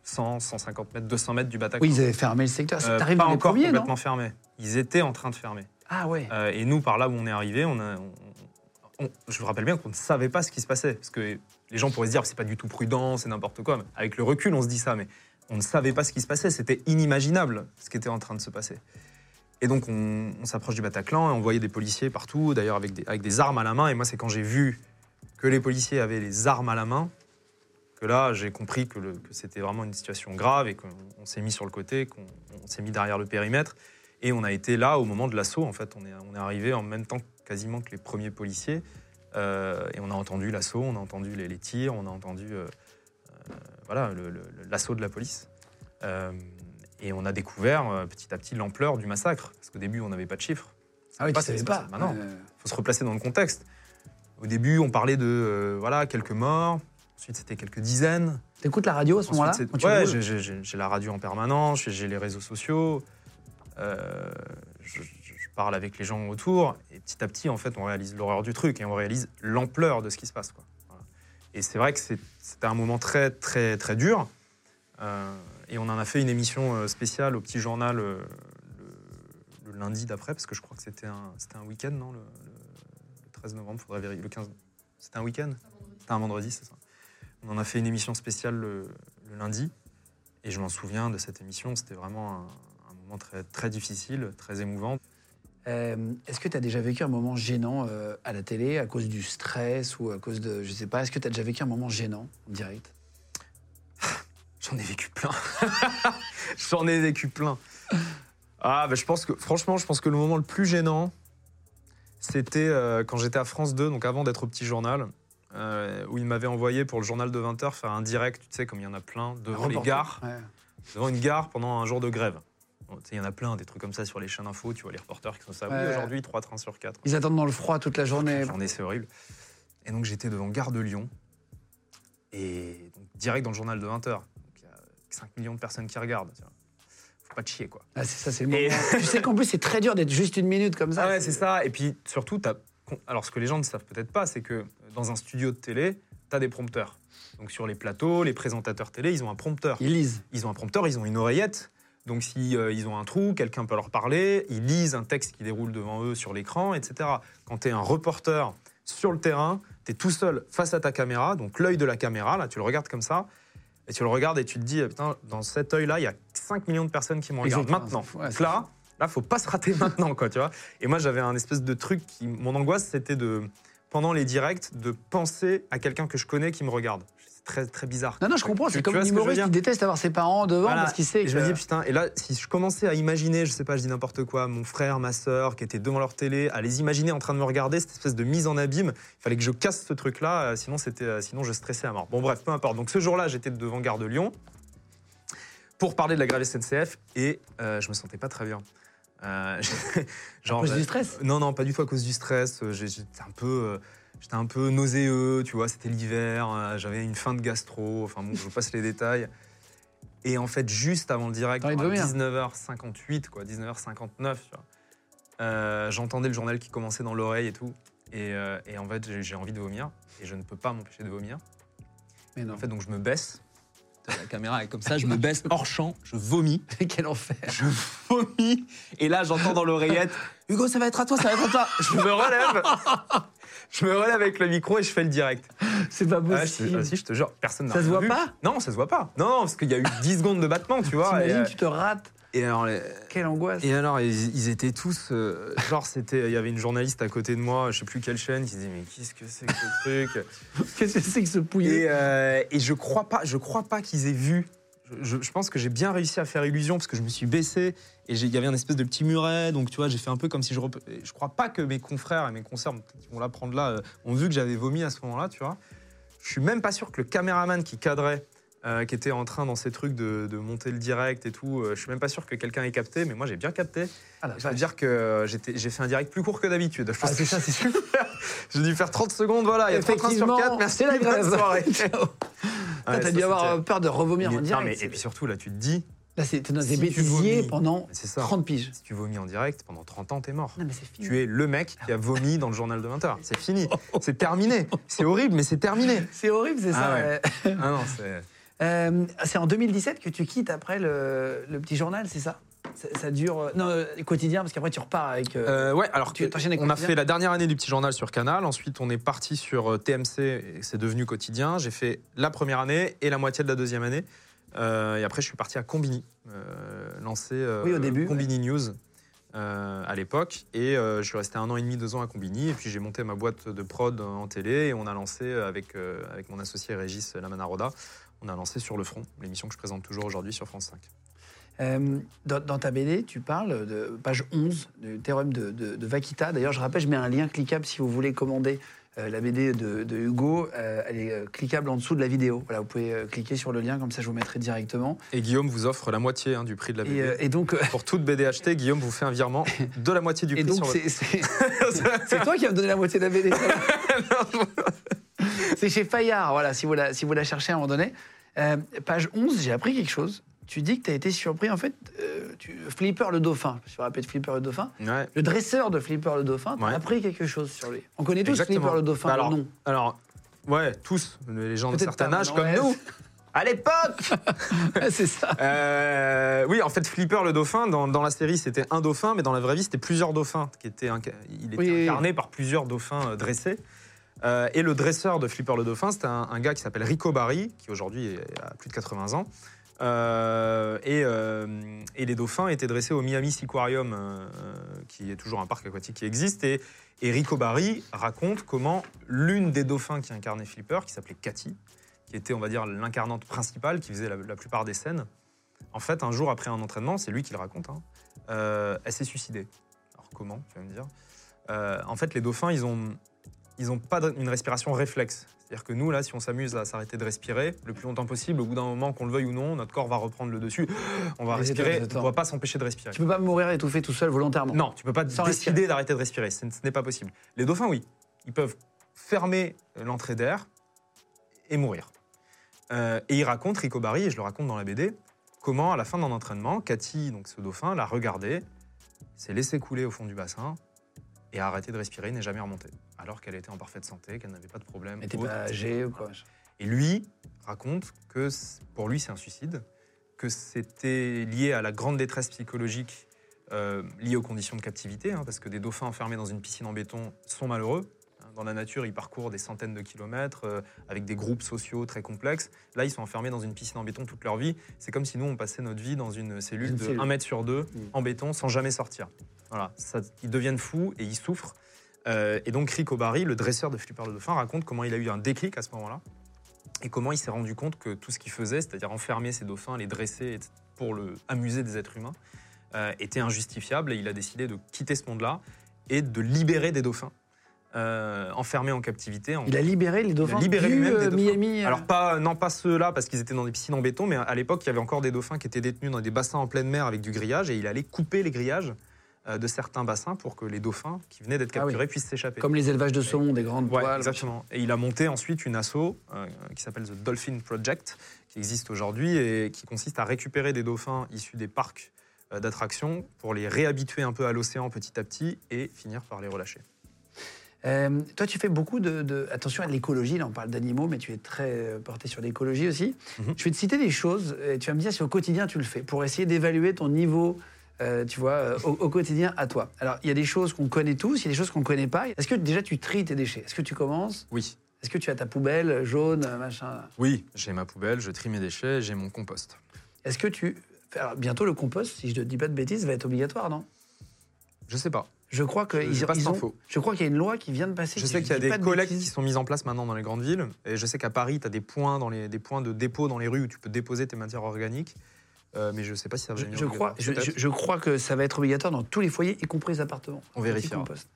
D: 100, 150 mètres, 200 mètres du Bataclan.
A: Oui, ils avaient fermé le secteur.
D: Euh, pas
A: les
D: encore
A: premiers,
D: complètement fermé. Ils étaient en train de fermer.
A: Ah ouais.
D: Euh, et nous, par là où on est arrivé, on a, on- on- je me rappelle bien qu'on ne savait pas ce qui se passait. Parce que les gens pourraient se dire c'est pas du tout prudent, c'est n'importe quoi. Mais avec le recul, on se dit ça. Mais on ne savait pas ce qui se passait. C'était inimaginable ce qui était en train de se passer. Et donc, on, s'approche du Bataclan et on voyait des policiers partout, d'ailleurs avec des, avec des armes à la main. Et moi, c'est quand j'ai vu que les policiers avaient les armes à la main que là, j'ai compris que, c'était vraiment une situation grave et qu'on on s'est mis sur le côté, qu'on on s'est mis derrière le périmètre. Et on a été là au moment de l'assaut. En fait, on est, on est arrivé en même temps quasiment que les premiers policiers. Euh, et on a entendu l'assaut, on a entendu les, les tirs, on a entendu euh, euh, voilà, l'assaut de la police. Euh, et on a découvert euh, petit à petit l'ampleur du massacre. Parce qu'au début, on n'avait pas de chiffres.
A: Ah oui,
D: pas
A: tu savais pas.
D: maintenant. Il faut se replacer dans le contexte. Au début, on parlait de euh, voilà, quelques morts. Ensuite, c'était quelques dizaines.
A: T'écoutes la radio à ce moment-là
D: ouais, j'ai- la radio en permanence, j'ai- les réseaux sociaux, euh, je, je- je parle avec les gens autour, et petit à petit, en fait, on réalise l'horreur du truc et on réalise l'ampleur de ce qui se passe. Quoi. Et c'est vrai que c'était un moment très, très, très dur. euh, et on en a fait une émission euh, spéciale au petit journal euh, le, le lundi d'après, parce que je crois que c'était un, un week-end, non le, le- le 13 novembre, faudrait vérifier. Le 15. C'était un week-end? C'était un vendredi, c'est ça. On en a fait une émission spéciale le, le lundi. Et je m'en souviens de cette émission. C'était vraiment un, un moment très, très difficile, très émouvant.
A: Euh, Est-ce que tu as déjà vécu un moment gênant euh, à la télé à cause du stress ou à cause de. Je sais pas. Est-ce que tu as déjà vécu un moment gênant en direct?
D: J'en ai vécu plein. J'en ai vécu plein. Ah, bah, je pense que, franchement, je pense que le moment le plus gênant, c'était euh, quand j'étais à France 2, donc avant d'être au petit journal, où ils m'avaient envoyé pour le journal de 20h faire un direct, tu sais, comme il y en a plein, devant les gares.
A: Ouais.
D: devant une gare pendant un jour de grève. Il y en a plein, des trucs comme ça sur les chaînes info, tu vois les reporters qui sont ça.
A: Ouais.
D: Oui, aujourd'hui, 3 trains sur 4.
A: Ils attendent dans le froid toute la journée.
D: La journée, c'est horrible. Et donc, j'étais devant Gare de Lyon, et donc, direct dans le journal de 20h. Donc, il y a 5 millions de personnes qui regardent. tu vois. Faut pas te chier, quoi.
A: Ah, c'est ça, c'est le moment.
D: Et-
A: tu sais qu'en plus, c'est très dur d'être juste une minute comme ça.
D: Ah ouais, c'est ça. Et puis, surtout, t'as- alors ce que les gens ne savent peut-être pas, c'est que dans un studio de télé, tu as des prompteurs. Donc, sur les plateaux, les présentateurs télé, ils ont un prompteur.
A: Ils lisent.
D: ils ont un prompteur, ils ont une oreillette. Donc si euh, ils ont un trou, quelqu'un peut leur parler, ils lisent un texte qui déroule devant eux sur l'écran, etc. Quand tu es un reporter sur le terrain, tu es tout seul face à ta caméra, donc l'œil de la caméra, là, tu le regardes comme ça, et tu le regardes et tu te dis, eh, putain, dans cet œil-là, il y a 5 millions de personnes qui me regardent maintenant.
A: ouais,
D: donc là, là, faut pas se rater maintenant, quoi, tu vois. Et moi, j'avais un espèce de truc qui, mon angoisse, c'était de, pendant les directs, de penser à quelqu'un que je connais qui me regarde. Très, très bizarre.
A: Non, non, je comprends. C'est comme un humoriste qui déteste avoir ses parents devant
D: Voilà.
A: parce qu'il sait
D: Et
A: que.
D: je me dis, putain, et là, si je commençais à imaginer, je sais pas, je dis n'importe quoi, mon frère, ma sœur, qui étaient devant leur télé, à les imaginer en train de me regarder, cette espèce de mise en abîme, il fallait que je casse ce truc-là, euh, sinon, c'était, euh, sinon je stressais à mort. Bon, bref, peu importe. Donc, ce jour-là, j'étais devant Gare de Lyon pour parler de la grève SNCF et euh, je me sentais pas très bien. Euh,
A: À cause
D: euh,
A: du stress?
D: Non, non, pas du tout à cause du stress. Euh, J'étais un peu. J'étais un peu nauséeux, tu vois, c'était l'hiver, euh, j'avais une fin de gastro, enfin bon, je vous passe les détails. Et en fait, juste avant le direct, à
A: vomir
D: 19h58, quoi, 19h59, tu vois, euh, j'entendais le journal qui commençait dans l'oreille et tout. Et, euh, et en fait, j'ai- j'ai envie de vomir, et je ne peux pas m'empêcher de vomir.
A: Mais non.
D: En fait, donc je me baisse. La caméra est comme ça, je me baisse hors champ, je vomis
A: Quel enfer.
D: je vomis. Et là, j'entends dans l'oreillette Hugo, ça va être à toi, ça va être à toi. Je me relève. Je me relève avec le micro et je fais le direct.
A: C'est pas
D: Ah, je
A: possible.
D: ah, si, je te jure, personne n'a
A: Ça se voit
D: vu.
A: pas
D: Non, ça se voit pas. Non, non, parce qu'il y a eu 10 secondes de battement, tu vois.
A: T'imagines,
D: euh,
A: tu te rates.
D: et alors, les-
A: Quelle angoisse.
D: et alors, ils, ils étaient tous. euh, genre, c'était. Il y avait une journaliste à côté de moi, je sais plus quelle chaîne, qui disait Mais qu'est-ce que c'est que ce truc?
A: Qu'est-ce que c'est que ce pouillet
D: Et, euh, et je crois pas, je crois pas qu'ils aient vu. Je, pense que j'ai bien réussi à faire illusion parce que je me suis baissé et il y avait un espèce de petit muret, donc tu vois, j'ai fait un peu comme si je. rep- Je crois pas que mes confrères et mes consoeurs, peut-être qu'ils vont l'apprendre là, euh, ont vu que j'avais vomi à ce moment-là, tu vois. Je suis même pas sûr que le caméraman qui cadrait, euh, qui était en train dans ces trucs de, de monter le direct et tout, euh, je suis même pas sûr que quelqu'un ait capté, mais moi j'ai bien capté.
A: Ah,
D: Je veux dire que euh, j'ai fait un direct plus court que d'habitude.
A: Ah, c'est ça, c'est sûr.
D: J'ai dû faire 30 secondes, voilà, il y a 3 trains sur
A: Effectivement,
D: 4, merci,
A: la grève. T'as dû avoir euh, peur de revomir en
D: Non,
A: direct.
D: mais, et puis surtout, là, tu te dis,
A: Là, c'est- dans des bêtisiers pendant
D: c'est ça.
A: 30 piges.
D: Si tu vomis en direct, pendant 30 ans, t'es mort.
A: Non, mais c'est fini.
D: Tu es le mec qui a vomi dans le journal de 20h. C'est fini. C'est terminé. C'est horrible, mais c'est terminé.
A: C'est horrible, c'est
D: Ah
A: ça.
D: ouais. Ah non, c'est.
A: Euh, c'est en 2017 que tu quittes après le, le petit journal, c'est ça? Ça, ça dure. euh, non, euh, quotidien, parce qu'après tu repars avec. euh,
D: Euh, ouais, alors
A: Tu- avec
D: on a fait la dernière année du petit journal sur Canal. Ensuite, on est parti sur TMC et c'est devenu quotidien. J'ai fait la première année et la moitié de la deuxième année. Euh, et après, je suis parti à Combini, lancer
A: Oui, au début,
D: Combini News. à l'époque. Et je suis resté un an et demi, deux ans à Combini. Et puis j'ai monté ma boîte de prod en télé. Et on a lancé avec, avec mon associé Régis Lamanaroda, on a lancé Sur le front, l'émission que je présente toujours aujourd'hui sur France 5.
A: Euh, dans, dans ta BD, tu parles de page 11 du théorème de, de-. D'ailleurs, je rappelle, je mets un lien cliquable si vous voulez commander euh, la BD de, de Hugo. Euh, elle est cliquable en dessous de la vidéo. Voilà, vous pouvez cliquer sur le lien, comme ça je vous mettrai directement.
D: Et Guillaume vous offre la moitié hein, du prix de la BD.
A: Et, et donc,
D: Pour toute BD achetée, Guillaume vous fait un virement de la moitié du
A: et
D: prix
A: donc
D: sur votre...
A: c'est toi qui vas me donner la moitié de la BD. c'est chez Fayard, voilà, si vous la, si vous la cherchez à un moment donné. Page 11, j'ai appris quelque chose. Tu dis que tu as été surpris, en fait, euh, tu, Flipper le dauphin, je me rappelle Flipper le dauphin,
D: Ouais.
A: le dresseur de Flipper le dauphin, tu as
D: Ouais.
A: appris quelque chose sur lui. On connaît tous
D: Exactement.
A: Flipper le dauphin,
D: Bah alors,
A: le nom.
D: Alors, ouais, tous, les gens d'un
A: Peut-être
D: certain âge comme
A: ouais.
D: nous. À l'époque
A: c'est ça.
D: Euh, Oui, en fait, Flipper le dauphin, dans, dans la série, c'était un dauphin, mais dans la vraie vie, c'était plusieurs dauphins. Qui étaient il était
A: Oui, oui, oui.
D: incarné par plusieurs dauphins euh, dressés. Euh, et le dresseur de Flipper le dauphin, c'était un, un gars qui s'appelle Rico Barry, qui aujourd'hui a plus de 80 ans. Euh, et, euh, et les dauphins étaient dressés au Miami Seaquarium, euh, qui est toujours un parc aquatique qui existe. Et, Rico Barry raconte comment l'une des dauphins qui incarnait Flipper, qui s'appelait Cathy, qui était, on va dire, l'incarnante principale, qui faisait la, plupart des scènes, en fait, un jour après un entraînement, c'est lui qui le raconte, hein, elle s'est suicidée. Alors comment, tu vas me dire? En fait, les dauphins, ils ont, ils ont pas une respiration réflexe. C'est-à-dire que nous, là, si on s'amuse à s'arrêter de respirer le plus longtemps possible, au bout d'un moment, qu'on le veuille ou non, notre corps va reprendre le dessus. On va
A: Mais
D: respirer, on ne va pas s'empêcher de respirer.
A: Tu peux pas mourir étouffé tout seul volontairement.
D: Non, tu peux pas
A: Sans
D: décider d'arrêter de respirer. Ce, ce n'est pas possible. Les dauphins, oui. Ils peuvent fermer l'entrée d'air et mourir. Euh, et il raconte, Rico Barry, et je le raconte dans la BD, comment à la fin d'un entraînement, Cathy, donc ce dauphin, l'a regardé, s'est laissé couler au fond du bassin et a arrêté de respirer, n'est jamais remonté. Alors qu'elle était en parfaite santé, qu'elle n'avait pas de problème.
A: T'es
D: autre,
A: pas
D: etc.
A: âgé ou quoi.
D: Et lui raconte que pour lui, c'est un suicide, que c'était lié à la grande détresse psychologique euh, liée aux conditions de captivité, hein, parce que des dauphins enfermés dans une piscine en béton sont malheureux. Hein, Dans la nature, ils parcourent des centaines de kilomètres euh, avec des groupes sociaux très complexes. Là, ils sont enfermés dans une piscine en béton toute leur vie. C'est comme si nous, on passait notre vie dans une cellule
A: Une
D: de
A: cellule.
D: 1 mètre sur 2
A: Mm.
D: en béton sans jamais sortir. Voilà, ça- ils deviennent fous et ils souffrent. Euh, et donc Rico Barry, le dresseur de Flipper le Dauphin, raconte comment il a eu un déclic à ce moment-là et comment il s'est rendu compte que tout ce qu'il faisait, c'est-à-dire enfermer ses dauphins, les dresser pour le, amuser des êtres humains, euh, était injustifiable et il a décidé de quitter ce monde-là et de libérer des dauphins euh, enfermés en captivité. en-
A: Il a libéré les dauphins
D: libéré
A: du,
D: lui-même des dauphins.
A: Miami.
D: alors pas, non pas ceux-là parce qu'ils étaient dans des piscines en béton, mais à l'époque il y avait encore des dauphins qui étaient détenus dans des bassins en pleine mer avec du grillage et il allait couper les grillages de certains bassins pour que les dauphins qui venaient d'être
A: Ah oui.
D: capturés puissent s'échapper.
A: Comme les élevages de saumon, des grandes
D: Ouais, exactement. Et il a monté ensuite une asso euh, qui s'appelle The Dolphin Project, qui existe aujourd'hui et qui consiste à récupérer des dauphins issus des parcs euh, d'attractions pour les réhabituer un peu à l'océan petit à petit et finir par les relâcher.
A: Euh, toi, tu fais beaucoup de, de- Attention à l'écologie, là on parle d'animaux, mais tu es très euh, porté sur l'écologie aussi.
D: Mhm.
A: Je vais te citer des choses, et tu vas me dire si au quotidien tu le fais, pour essayer d'évaluer ton niveau, euh, tu vois, euh, au, au quotidien à toi. Alors, il y a des choses qu'on connaît tous, il y a des choses qu'on ne connaît pas. Est-ce que déjà tu tries tes déchets? Est-ce que tu commences?
D: Oui.
A: Est-ce que tu as ta poubelle jaune, machin?
D: Oui, j'ai ma poubelle, je trie mes déchets, j'ai mon compost.
A: Est-ce que tu... Alors, bientôt, le compost, si je ne dis pas de bêtises, va être obligatoire, non?
D: Je sais pas.
A: Je crois que
D: Je-
A: ils
D: j'ai
A: ont- ils. Je crois qu'il y a une loi qui vient de passer.
D: Je sais qu'il y a des
A: de
D: collectes qui sont mises en place maintenant dans les grandes villes. Et je sais qu'à Paris, tu as des points, dans les, des points de dépôt dans les rues où tu peux déposer tes matières organiques. Euh, mais je ne sais pas si ça va
A: Je,
D: venir
A: je crois, je, je- que ça va être obligatoire dans tous les foyers, y compris les appartements.
D: On vérifiera.
A: Anti-compost.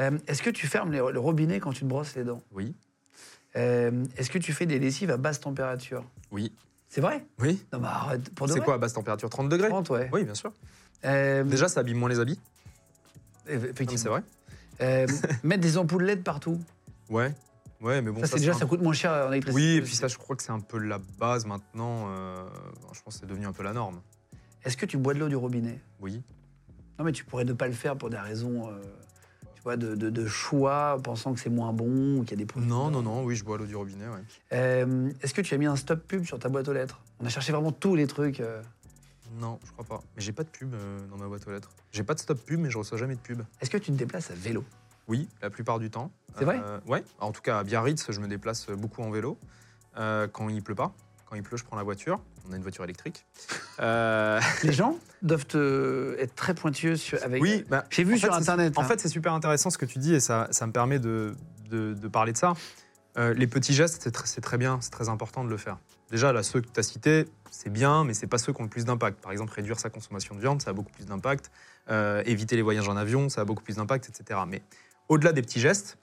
A: Euh, Est-ce que tu fermes les- le robinet quand tu te brosses les dents?
D: Oui,
A: Euh, Est-ce que tu fais des lessives à basse température?
D: Oui,
A: C'est vrai?
D: Oui.
A: Non, mais arrête. Pour
D: C'est quoi à basse température 30 degrés?
A: 30, ouais.
D: Oui, bien sûr.
A: Euh,
D: Déjà, ça abîme moins les habits.
A: effectivement.
D: C'est vrai
A: mettre des ampoules LED partout.
D: Ouais. Ouais, mais bon.
A: ça, c'est déjà,
D: un-
A: ça coûte moins cher en électricité.
D: Oui, et puis ça, je crois que c'est un peu la base maintenant. euh, je pense que c'est devenu un peu la norme.
A: Est-ce que tu bois de l'eau du robinet?
D: Oui.
A: Non, mais tu pourrais ne pas le faire pour des raisons, euh, tu vois, de, de- de choix, pensant que c'est moins bon, ou qu'il y a des produits.
D: Non, non, non, oui, je bois l'eau du robinet, ouais.
A: Euh, Est-ce que tu as mis un stop pub sur ta boîte aux lettres? On a cherché vraiment tous les trucs. euh.
D: Non, je crois pas. Mais j'ai pas de pub euh, dans ma boîte aux lettres. J'ai pas de stop pub, mais je reçois jamais de pub.
A: Est-ce que tu te déplaces à vélo?
D: Oui, la plupart du temps.
A: C'est vrai
D: Ouais. En tout cas, à Biarritz, je me déplace beaucoup en vélo. euh, quand il pleut pas. Quand il pleut, je prends la voiture. On a une voiture électrique. Euh,
A: Les gens doivent euh, être très pointueux sur, avec.
D: oui, bah,
A: J'ai vu sur
D: fait,
A: Internet.
D: En
A: hein.
D: fait, c'est super intéressant ce que tu dis et ça, ça me permet de, de- de parler de ça. Euh, les petits gestes, c'est tr- c'est très bien, c'est très important de le faire. Déjà, là, ceux que tu as cités, c'est bien, mais c'est pas ceux qui ont le plus d'impact. Par exemple, réduire sa consommation de viande, ça a beaucoup plus d'impact. Euh, éviter les voyages en avion, ça a beaucoup plus d'impact, etc. Mais au-delà des petits gestes,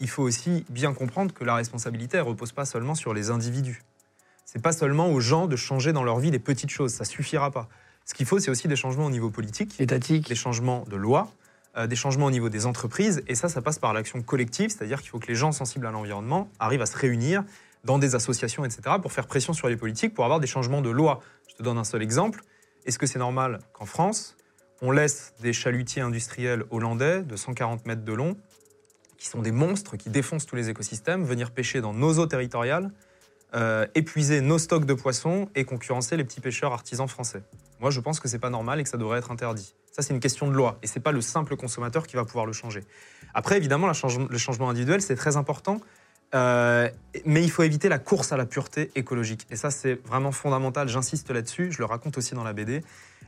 D: il faut aussi bien comprendre que la responsabilité, elle repose pas seulement sur les individus. C'est pas seulement aux gens de changer dans leur vie des petites choses, ça suffira pas. Ce qu'il faut, c'est aussi des changements au niveau politique
A: étatique.
D: des changements de loi, euh, des changements au niveau des entreprises, et ça, ça passe par l'action collective, c'est-à-dire qu'il faut que les gens sensibles à l'environnement arrivent à se réunir dans des associations, etc., pour faire pression sur les politiques, pour avoir des changements de loi. Je te donne un seul exemple. Est-ce que c'est normal qu'en France, on laisse des chalutiers industriels hollandais de 140 mètres de long, qui sont des monstres, qui défoncent tous les écosystèmes, venir pêcher dans nos eaux territoriales, euh, épuiser nos stocks de poissons et concurrencer les petits pêcheurs artisans français moi, je pense que c'est pas normal et que ça devrait être interdit. Ça, c'est une question de loi et c'est pas le simple consommateur qui va pouvoir le changer. Après, évidemment, le changement individuel, c'est très important, euh, mais il faut éviter la course à la pureté écologique. Et ça, c'est vraiment fondamental. J'insiste là-dessus. Je le raconte aussi dans la BD.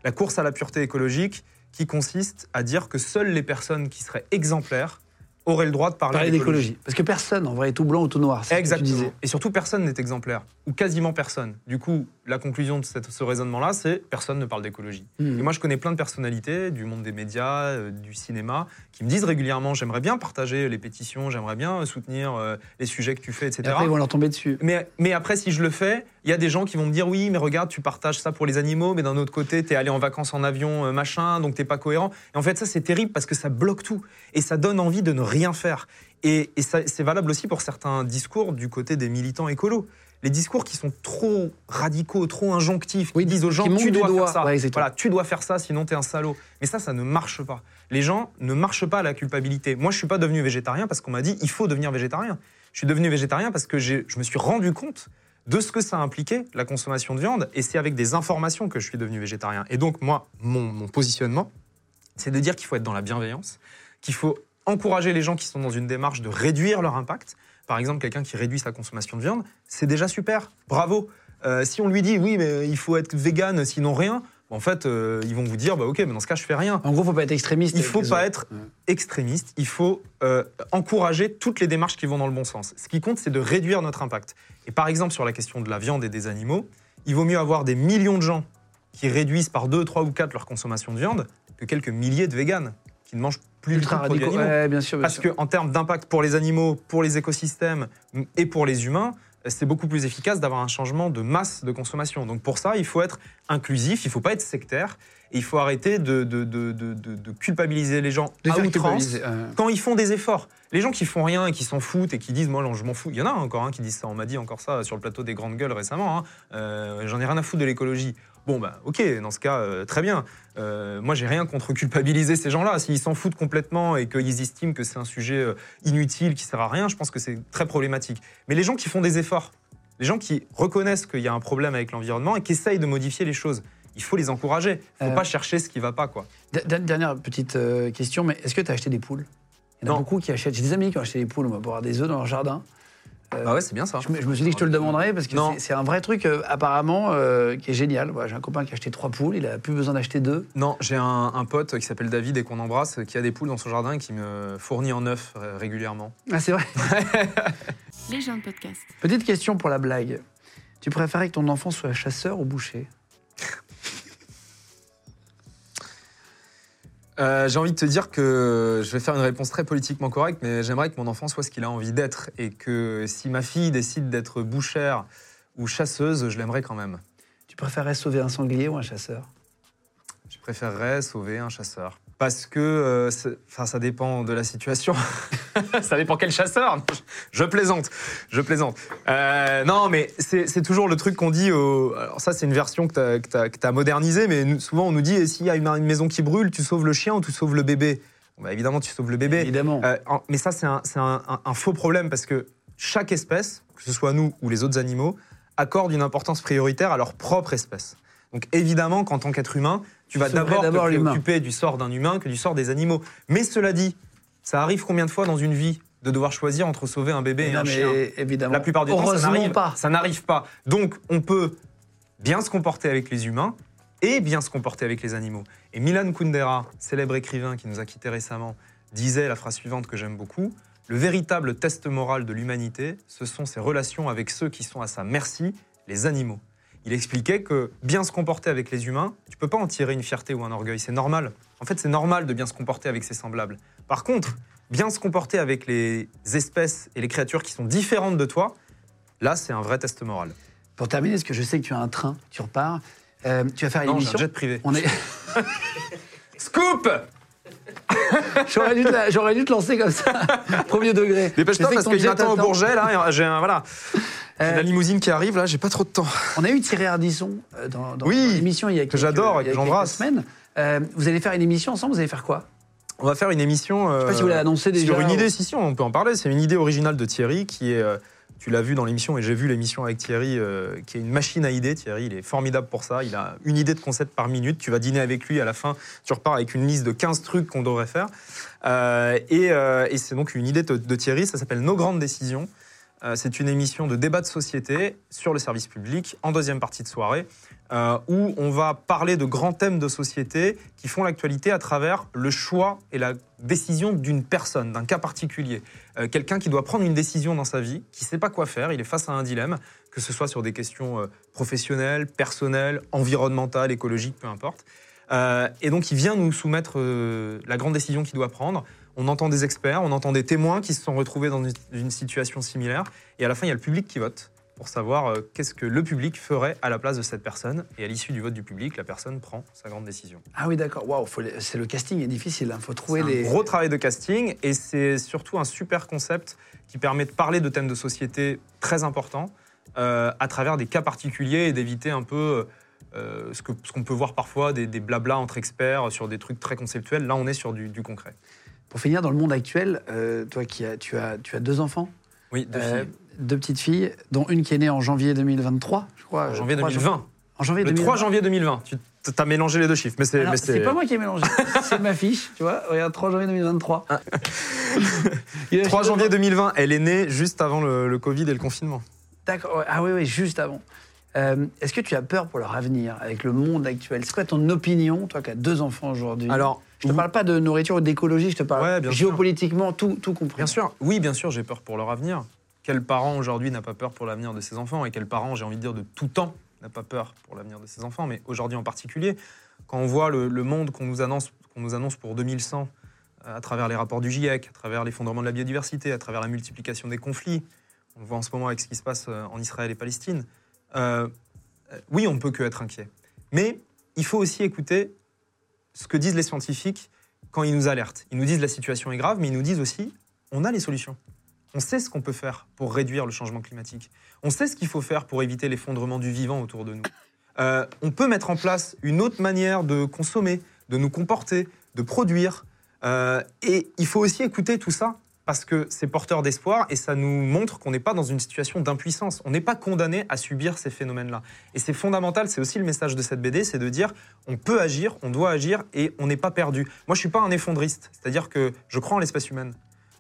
D: La course à la pureté écologique, qui consiste à dire que seules les personnes qui seraient exemplaires auraient le droit de parler,
A: Parler
D: d'écologie.
A: Parce que personne, en vrai, est tout blanc ou tout noir.
D: Exactement. Et surtout, personne n'est exemplaire, ou quasiment personne. Du coup, la conclusion de cette- ce raisonnement-là, c'est personne ne parle d'écologie.
A: Mhm.
D: Et moi, je connais plein de personnalités du monde des médias, euh, du cinéma, qui me disent régulièrement j'aimerais bien partager les pétitions, j'aimerais bien soutenir euh, les sujets que tu fais, etc.
A: Et après, ils vont leur tomber dessus.
D: Mais, mais après, si je le fais, il y a des gens qui vont me dire oui, mais regarde, tu partages ça pour les animaux, mais d'un autre côté, t'es allé en vacances en avion, euh, machin, donc t'es pas cohérent. Et en fait, ça, c'est terrible parce que ça bloque tout. Et ça donne envie de ne rien faire. Et, et c'est valable aussi pour certains discours du côté des militants écolos. Les discours qui sont trop radicaux, trop injonctifs,
A: Oui,
D: qui disent aux gens tu dois faire ça.
A: Ouais,
D: voilà, tu dois faire ça, sinon t'es un salaud. Mais ça, ça ne marche pas. Les gens ne marchent pas à la culpabilité. Moi, je suis pas devenu végétarien parce qu'on m'a dit il faut devenir végétarien. Je suis devenu végétarien parce que je me suis rendu compte de ce que ça impliquait, la consommation de viande, et c'est avec des informations que je suis devenu végétarien. Et donc, moi, mon, mon positionnement, c'est de dire qu'il faut être dans la bienveillance, qu'il faut encourager les gens qui sont dans une démarche de réduire leur impact. Par exemple, quelqu'un qui réduit sa consommation de viande, c'est déjà super, bravo. Euh, si on lui dit oui, mais il faut être vegan, sinon rien, en fait, euh, ils vont vous dire bah, ok, mais dans ce cas, je fais rien.
A: En gros, faut pas être extrémiste.
D: Il faut pas
A: autres.
D: être extrémiste, il faut euh, encourager toutes les démarches qui vont dans le bon sens. Ce qui compte, c'est de réduire notre impact. Et par exemple, sur la question de la viande et des animaux, il vaut mieux avoir des millions de gens qui réduisent par 2, 3 ou 4 leur consommation de viande que quelques milliers de véganes qui ne mangent plus du tout
A: Ultra radicaux. Ouais, bien sûr. bien
D: Parce qu'en termes d'impact pour les animaux, pour les écosystèmes et pour les humains, c'est beaucoup plus efficace d'avoir un changement de masse de consommation. Donc pour ça, il faut être inclusif, il ne faut pas être sectaire, et il faut arrêter de, de- de- de- de- de culpabiliser les gens à outrance
A: euh.
D: quand ils font des efforts. Les gens qui font rien et qui s'en foutent et qui disent moi non, je m'en fous. Il y en a encore un qui disent ça. On m'a dit encore ça sur le plateau des grandes gueules récemment. hein. Euh, J'en ai rien à foutre de l'écologie. Bon bah ok, dans ce cas euh, très bien. Euh, moi j'ai rien contre culpabiliser ces gens-là. S'ils s'en foutent complètement et qu'ils estiment que c'est un sujet euh, inutile qui sert à rien, je pense que c'est très problématique. Mais les gens qui font des efforts, les gens qui reconnaissent qu'il y a un problème avec l'environnement et qui essayent de modifier les choses, il faut les encourager. Il faut
A: Euh,
D: pas chercher ce qui va pas quoi.
A: D- Dernière petite question, mais est-ce que tu as acheté des poules? Il y en a
D: Non.
A: beaucoup qui achètent. J'ai des amis qui ont acheté des poules moi, pour avoir des œufs dans leur jardin. Euh,
D: Ah ouais, c'est bien ça.
A: Je me, je me suis dit que je te le demanderais parce que
D: Non.
A: c'est- c'est un vrai truc euh, apparemment euh, qui est génial. Voilà, J'ai un copain qui a acheté trois poules, il a plus besoin d'acheter deux.
D: Non, j'ai un, un pote qui s'appelle David et qu'on embrasse, qui a des poules dans son jardin et qui me fournit en œufs euh, régulièrement.
A: Ah c'est vrai.
F: Les gens de podcast.
A: Petite question pour la blague. Tu préférais que ton enfant soit chasseur ou boucher?
D: Euh, j'ai envie de te dire que je vais faire une réponse très politiquement correcte, mais j'aimerais que mon enfant soit ce qu'il a envie d'être et que si ma fille décide d'être bouchère ou chasseuse, je l'aimerais quand même.
A: Tu préférerais sauver un sanglier ou un chasseur?
D: Je préférerais sauver un chasseur. Parce que euh, enfin, ça dépend de la situation. ça dépend quel chasseur. Je, plaisante. Je plaisante. Euh, non, mais c'est toujours le truc qu'on dit. Au, alors, ça, c'est une version que tu as, modernisée, mais nous- souvent, on nous dit et s'il y a une, une maison qui brûle, tu sauves le chien ou tu sauves le bébé? Bon, bah, Évidemment, tu sauves le bébé.
A: Évidemment.
D: Euh, mais ça, c'est un, c'est un- un- un faux problème parce que chaque espèce, que ce soit nous ou les autres animaux, accorde une importance prioritaire à leur propre espèce. Donc évidemment qu'en tant qu'être humain, tu vas d'abord te préoccuper du sort d'un humain que du sort des animaux. Mais cela dit, ça arrive combien de fois dans une vie de devoir choisir entre sauver un bébé et
A: Non,
D: un chien?
A: évidemment.
D: La plupart du temps, ça n'arrive
A: pas.
D: Ça n'arrive pas. Donc, on peut bien se comporter avec les humains et bien se comporter avec les animaux. Et Milan Kundera, célèbre écrivain qui nous a quittés récemment, disait la phrase suivante que j'aime beaucoup Le véritable test moral de l'humanité, ce sont ses relations avec ceux qui sont à sa merci, les animaux. Il expliquait que bien se comporter avec les humains, tu peux pas en tirer une fierté ou un orgueil, c'est normal. En fait, c'est normal de bien se comporter avec ses semblables. Par contre, bien se comporter avec les espèces et les créatures qui sont différentes de toi, là, c'est un vrai test moral.
A: Pour terminer, parce que je sais que tu as un train, tu repars, euh, tu vas faire une
D: Non, un
A: émission.
D: jet privé.
A: On est...
D: Scoop
A: J'aurais dû, te la- j'aurais dû te lancer comme ça, premier degré.
D: Dépêche-toi parce qu'il
A: jet
D: m'attend au. Bourget, là, et j'ai un, voilà.
A: Euh,
D: la limousine qui arrive, là, j'ai pas trop de temps.
A: On a eu Thierry Ardisson euh, dans, dans,
D: Oui,
A: dans l'émission il y a
D: que
A: quelques,
D: j'adore
A: y a
D: que j'embrasse.
A: semaines. Euh, vous allez faire une émission ensemble, vous allez faire quoi?
D: On va faire une émission.
A: Je sais pas si vous l'avez annoncé déjà.
D: Sur une
A: ou-
D: idée, si, si, on peut en parler. C'est une idée originale de Thierry qui est. euh, tu l'as vu dans l'émission et j'ai vu l'émission avec Thierry, euh, qui est une machine à idées. Thierry, il est formidable pour ça. Il a une idée de concept par minute. Tu vas dîner avec lui. À la fin, tu repars avec une liste de 15 trucs qu'on devrait faire. Euh, et euh, et c'est donc une idée de, de Thierry. Ça s'appelle Nos grandes décisions. Euh, c'est une émission de débat de société sur le service public en deuxième partie de soirée, euh, où on va parler de grands thèmes de société qui font l'actualité à travers le choix et la décision d'une personne, d'un cas particulier. Euh, Quelqu'un qui doit prendre une décision dans sa vie, qui ne sait pas quoi faire, il est face à un dilemme, que ce soit sur des questions professionnelles, personnelles, environnementales, écologiques, peu importe. Et donc il vient nous soumettre la grande décision qu'il doit prendre. On entend des experts, on entend des témoins qui se sont retrouvés dans une, situation similaire. Et à la fin, il y a le public qui vote pour savoir euh, qu'est-ce que le public ferait à la place de cette personne. Et à l'issue du vote du public, la personne prend sa grande décision.
A: Ah oui, d'accord. Waouh, c'est le casting est difficile. Il faut trouver les.
D: un gros travail de casting et c'est surtout un super concept qui permet de parler de thèmes de société très importants euh, à travers des cas particuliers et d'éviter un peu euh, ce que- ce qu'on peut voir parfois, des, des blablas entre experts sur des trucs très conceptuels. Là, on est sur du, du concret.
A: Pour finir, dans le monde actuel, euh, toi qui as, tu as, tu as deux enfants,
D: Oui, deux
A: euh,
D: filles.
A: deux petites filles, dont une qui est née en janvier 2023, je crois.
D: En
A: euh,
D: janvier
A: 3
D: 2020.
A: En janvier
D: Le
A: 2020.
D: 3 janvier 2020. Tu as mélangé les deux chiffres, mais c'est.
A: Pas moi qui ai mélangé, c'est ma fiche, tu vois. Regarde, 3 janvier 2023. Il a
D: 3
A: acheté
D: janvier
A: deux-
D: 2020, elle est née juste avant le, le Covid et le confinement.
A: D'accord. Ah oui, oui, juste avant. Euh, Est-ce que tu as peur pour leur avenir avec le monde actuel? C'est quoi ton opinion, toi qui as deux enfants aujourd'hui?
D: Alors,
A: je te
D: vous-
A: parle pas de nourriture ou d'écologie, je te parle
D: Ouais, bien sûr.
A: géopolitiquement, tout, tout compris.
D: Bien sûr, oui, bien sûr, j'ai peur pour leur avenir. Quel parent aujourd'hui n'a pas peur pour l'avenir de ses enfants Et quel parent, j'ai envie de dire, de tout temps n'a pas peur pour l'avenir de ses enfants? Mais aujourd'hui en particulier, quand on voit le, le monde qu'on nous, annonce, qu'on nous annonce pour 2100, euh, à travers les rapports du GIEC, à travers l'effondrement de la biodiversité, à travers la multiplication des conflits, on le voit en ce moment avec ce qui se passe euh, en Israël et Palestine, euh, oui, on ne peut que être inquiet. Mais il faut aussi écouter ce que disent les scientifiques quand ils nous alertent. Ils nous disent la situation est grave, mais ils nous disent aussi on a les solutions. On sait ce qu'on peut faire pour réduire le changement climatique. On sait ce qu'il faut faire pour éviter l'effondrement du vivant autour de nous. Euh, on peut mettre en place une autre manière de consommer, de nous comporter, de produire. Euh, et il faut aussi écouter tout ça parce que c'est porteur d'espoir et ça nous montre qu'on n'est pas dans une situation d'impuissance. On n'est pas condamné à subir ces phénomènes-là. Et c'est fondamental, c'est aussi le message de cette BD, c'est de dire on peut agir, on doit agir et on n'est pas perdu. Moi, je suis pas un effondriste, c'est-à-dire que je crois en l'espèce humaine.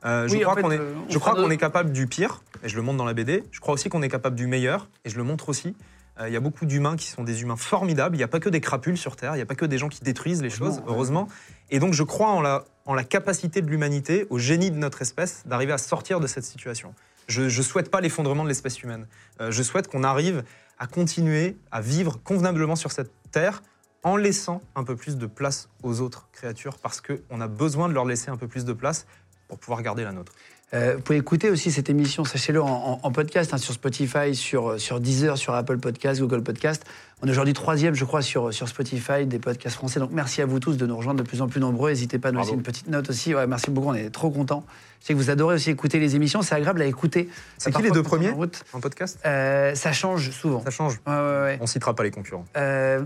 D: Euh, je
A: Oui,
D: crois
A: fait,
D: qu'on est,
A: euh, on
D: je crois
A: fera de-
D: qu'on est capable du pire, et je le montre dans la BD. Je crois aussi qu'on est capable du meilleur, et je le montre aussi. Euh, Il y a beaucoup d'humains qui sont des humains formidables. Il n'y a pas que des crapules sur Terre, il n'y a pas que des gens qui détruisent les choses,
A: Heureusement.
D: Et donc je crois en la, en la capacité de l'humanité, au génie de notre espèce, d'arriver à sortir de cette situation. Je ne souhaite pas l'effondrement de l'espèce humaine. Euh, je souhaite qu'on arrive à continuer à vivre convenablement sur cette Terre en laissant un peu plus de place aux autres créatures, parce qu'on a besoin de leur laisser un peu plus de place pour pouvoir garder la nôtre.
A: Euh, vous pouvez écouter aussi cette émission, sachez-le, en, podcast, hein, sur Spotify, sur, sur Deezer, sur Apple Podcast, Google Podcast. On est aujourd'hui troisième, je crois, sur, sur Spotify des podcasts français. Donc merci à vous tous de nous rejoindre de plus en plus nombreux. N'hésitez pas à nous laisser une petite note aussi. Ouais, merci beaucoup, on est trop contents. Je sais que vous adorez aussi écouter les émissions, c'est agréable à écouter.
D: C'est qui les deux
A: en
D: premiers en podcast?
A: Euh, Ça change souvent.
D: Ça change.
A: Ouais, ouais.
D: On citera pas les concurrents.
A: Euh,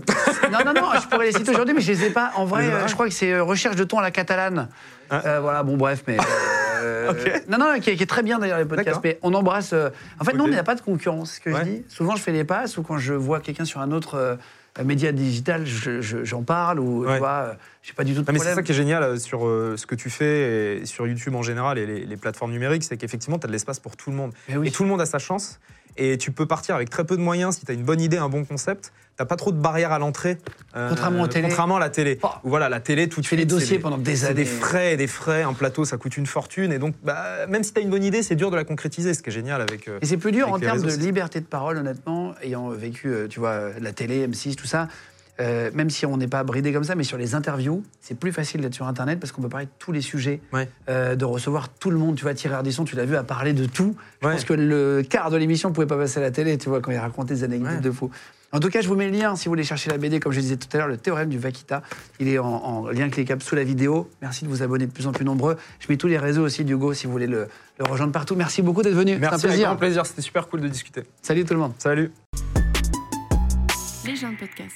A: non, non, non, je pourrais les citer aujourd'hui, mais je les ai pas. En vrai, euh, je crois que c'est euh, Recherche de ton à la catalane.
D: Ah.
A: Voilà, bon, bref, mais. euh,
D: Ok.
A: Non, non, qui est, qui est très bien d'ailleurs, les podcasts. Mais on embrasse. En fait, non, mais il n'y a pas de concurrence, ce que je dis. Souvent, je fais les passes ou quand je vois quelqu'un sur un autre. Euh, euh, média digital, je- je- j'en parle ou
D: Ouais.
A: tu vois, euh, j'ai pas du tout de
D: Non, mais c'est
A: problème.
D: ça qui est génial euh, sur euh, ce que tu fais et sur YouTube en général et les, les plateformes numériques, c'est qu'effectivement, tu as de l'espace pour tout le monde.
A: Oui.
D: Et tout le monde a sa chance. Et tu peux partir avec très peu de moyens si tu as une bonne idée, un bon concept. Tu pas trop de barrières à l'entrée. euh,
A: Contrairement aux télé.
D: Contrairement à la télé.
A: Oh.
D: Où Voilà, la télé, tout de
A: Tu fais
D: suite.
A: des
D: c'est
A: dossiers pendant des années.
D: des frais et des frais. Un plateau, ça coûte une fortune. Et donc, bah, même si tu as une bonne idée, c'est dur de la concrétiser. Ce qui est génial avec. euh,
A: Et c'est plus dur en
D: les
A: termes de liberté de parole, honnêtement, ayant vécu, euh, tu vois, la télé, M6, tout ça. Euh, même si on n'est pas bridé comme ça, mais sur les interviews, c'est plus facile d'être sur Internet parce qu'on peut parler de tous les sujets,
D: Ouais.
A: euh, de recevoir tout le monde. Tu vois, Thierry Ardisson, tu l'as vu, à parler de tout. Je
D: Ouais.
A: pense que le quart de l'émission ne pouvait pas passer à la télé, tu vois, quand il racontait des anecdotes
D: Ouais.
A: de fou. En tout cas, je vous mets le lien si vous voulez chercher la BD, comme je disais tout à l'heure, le théorème du Vaquita. Il est en, en lien cliquable sous la vidéo. Merci de vous abonner de plus en plus nombreux. Je mets tous les réseaux aussi d'Hugo si vous voulez le, le rejoindre partout. Merci beaucoup d'être venu. C'est un
D: Merci, avec
A: plaisir.
D: grand plaisir. C'était super cool de discuter.
A: Salut tout le monde.
D: Salut.
F: Les gens de podcast.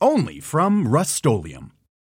G: Only from Rust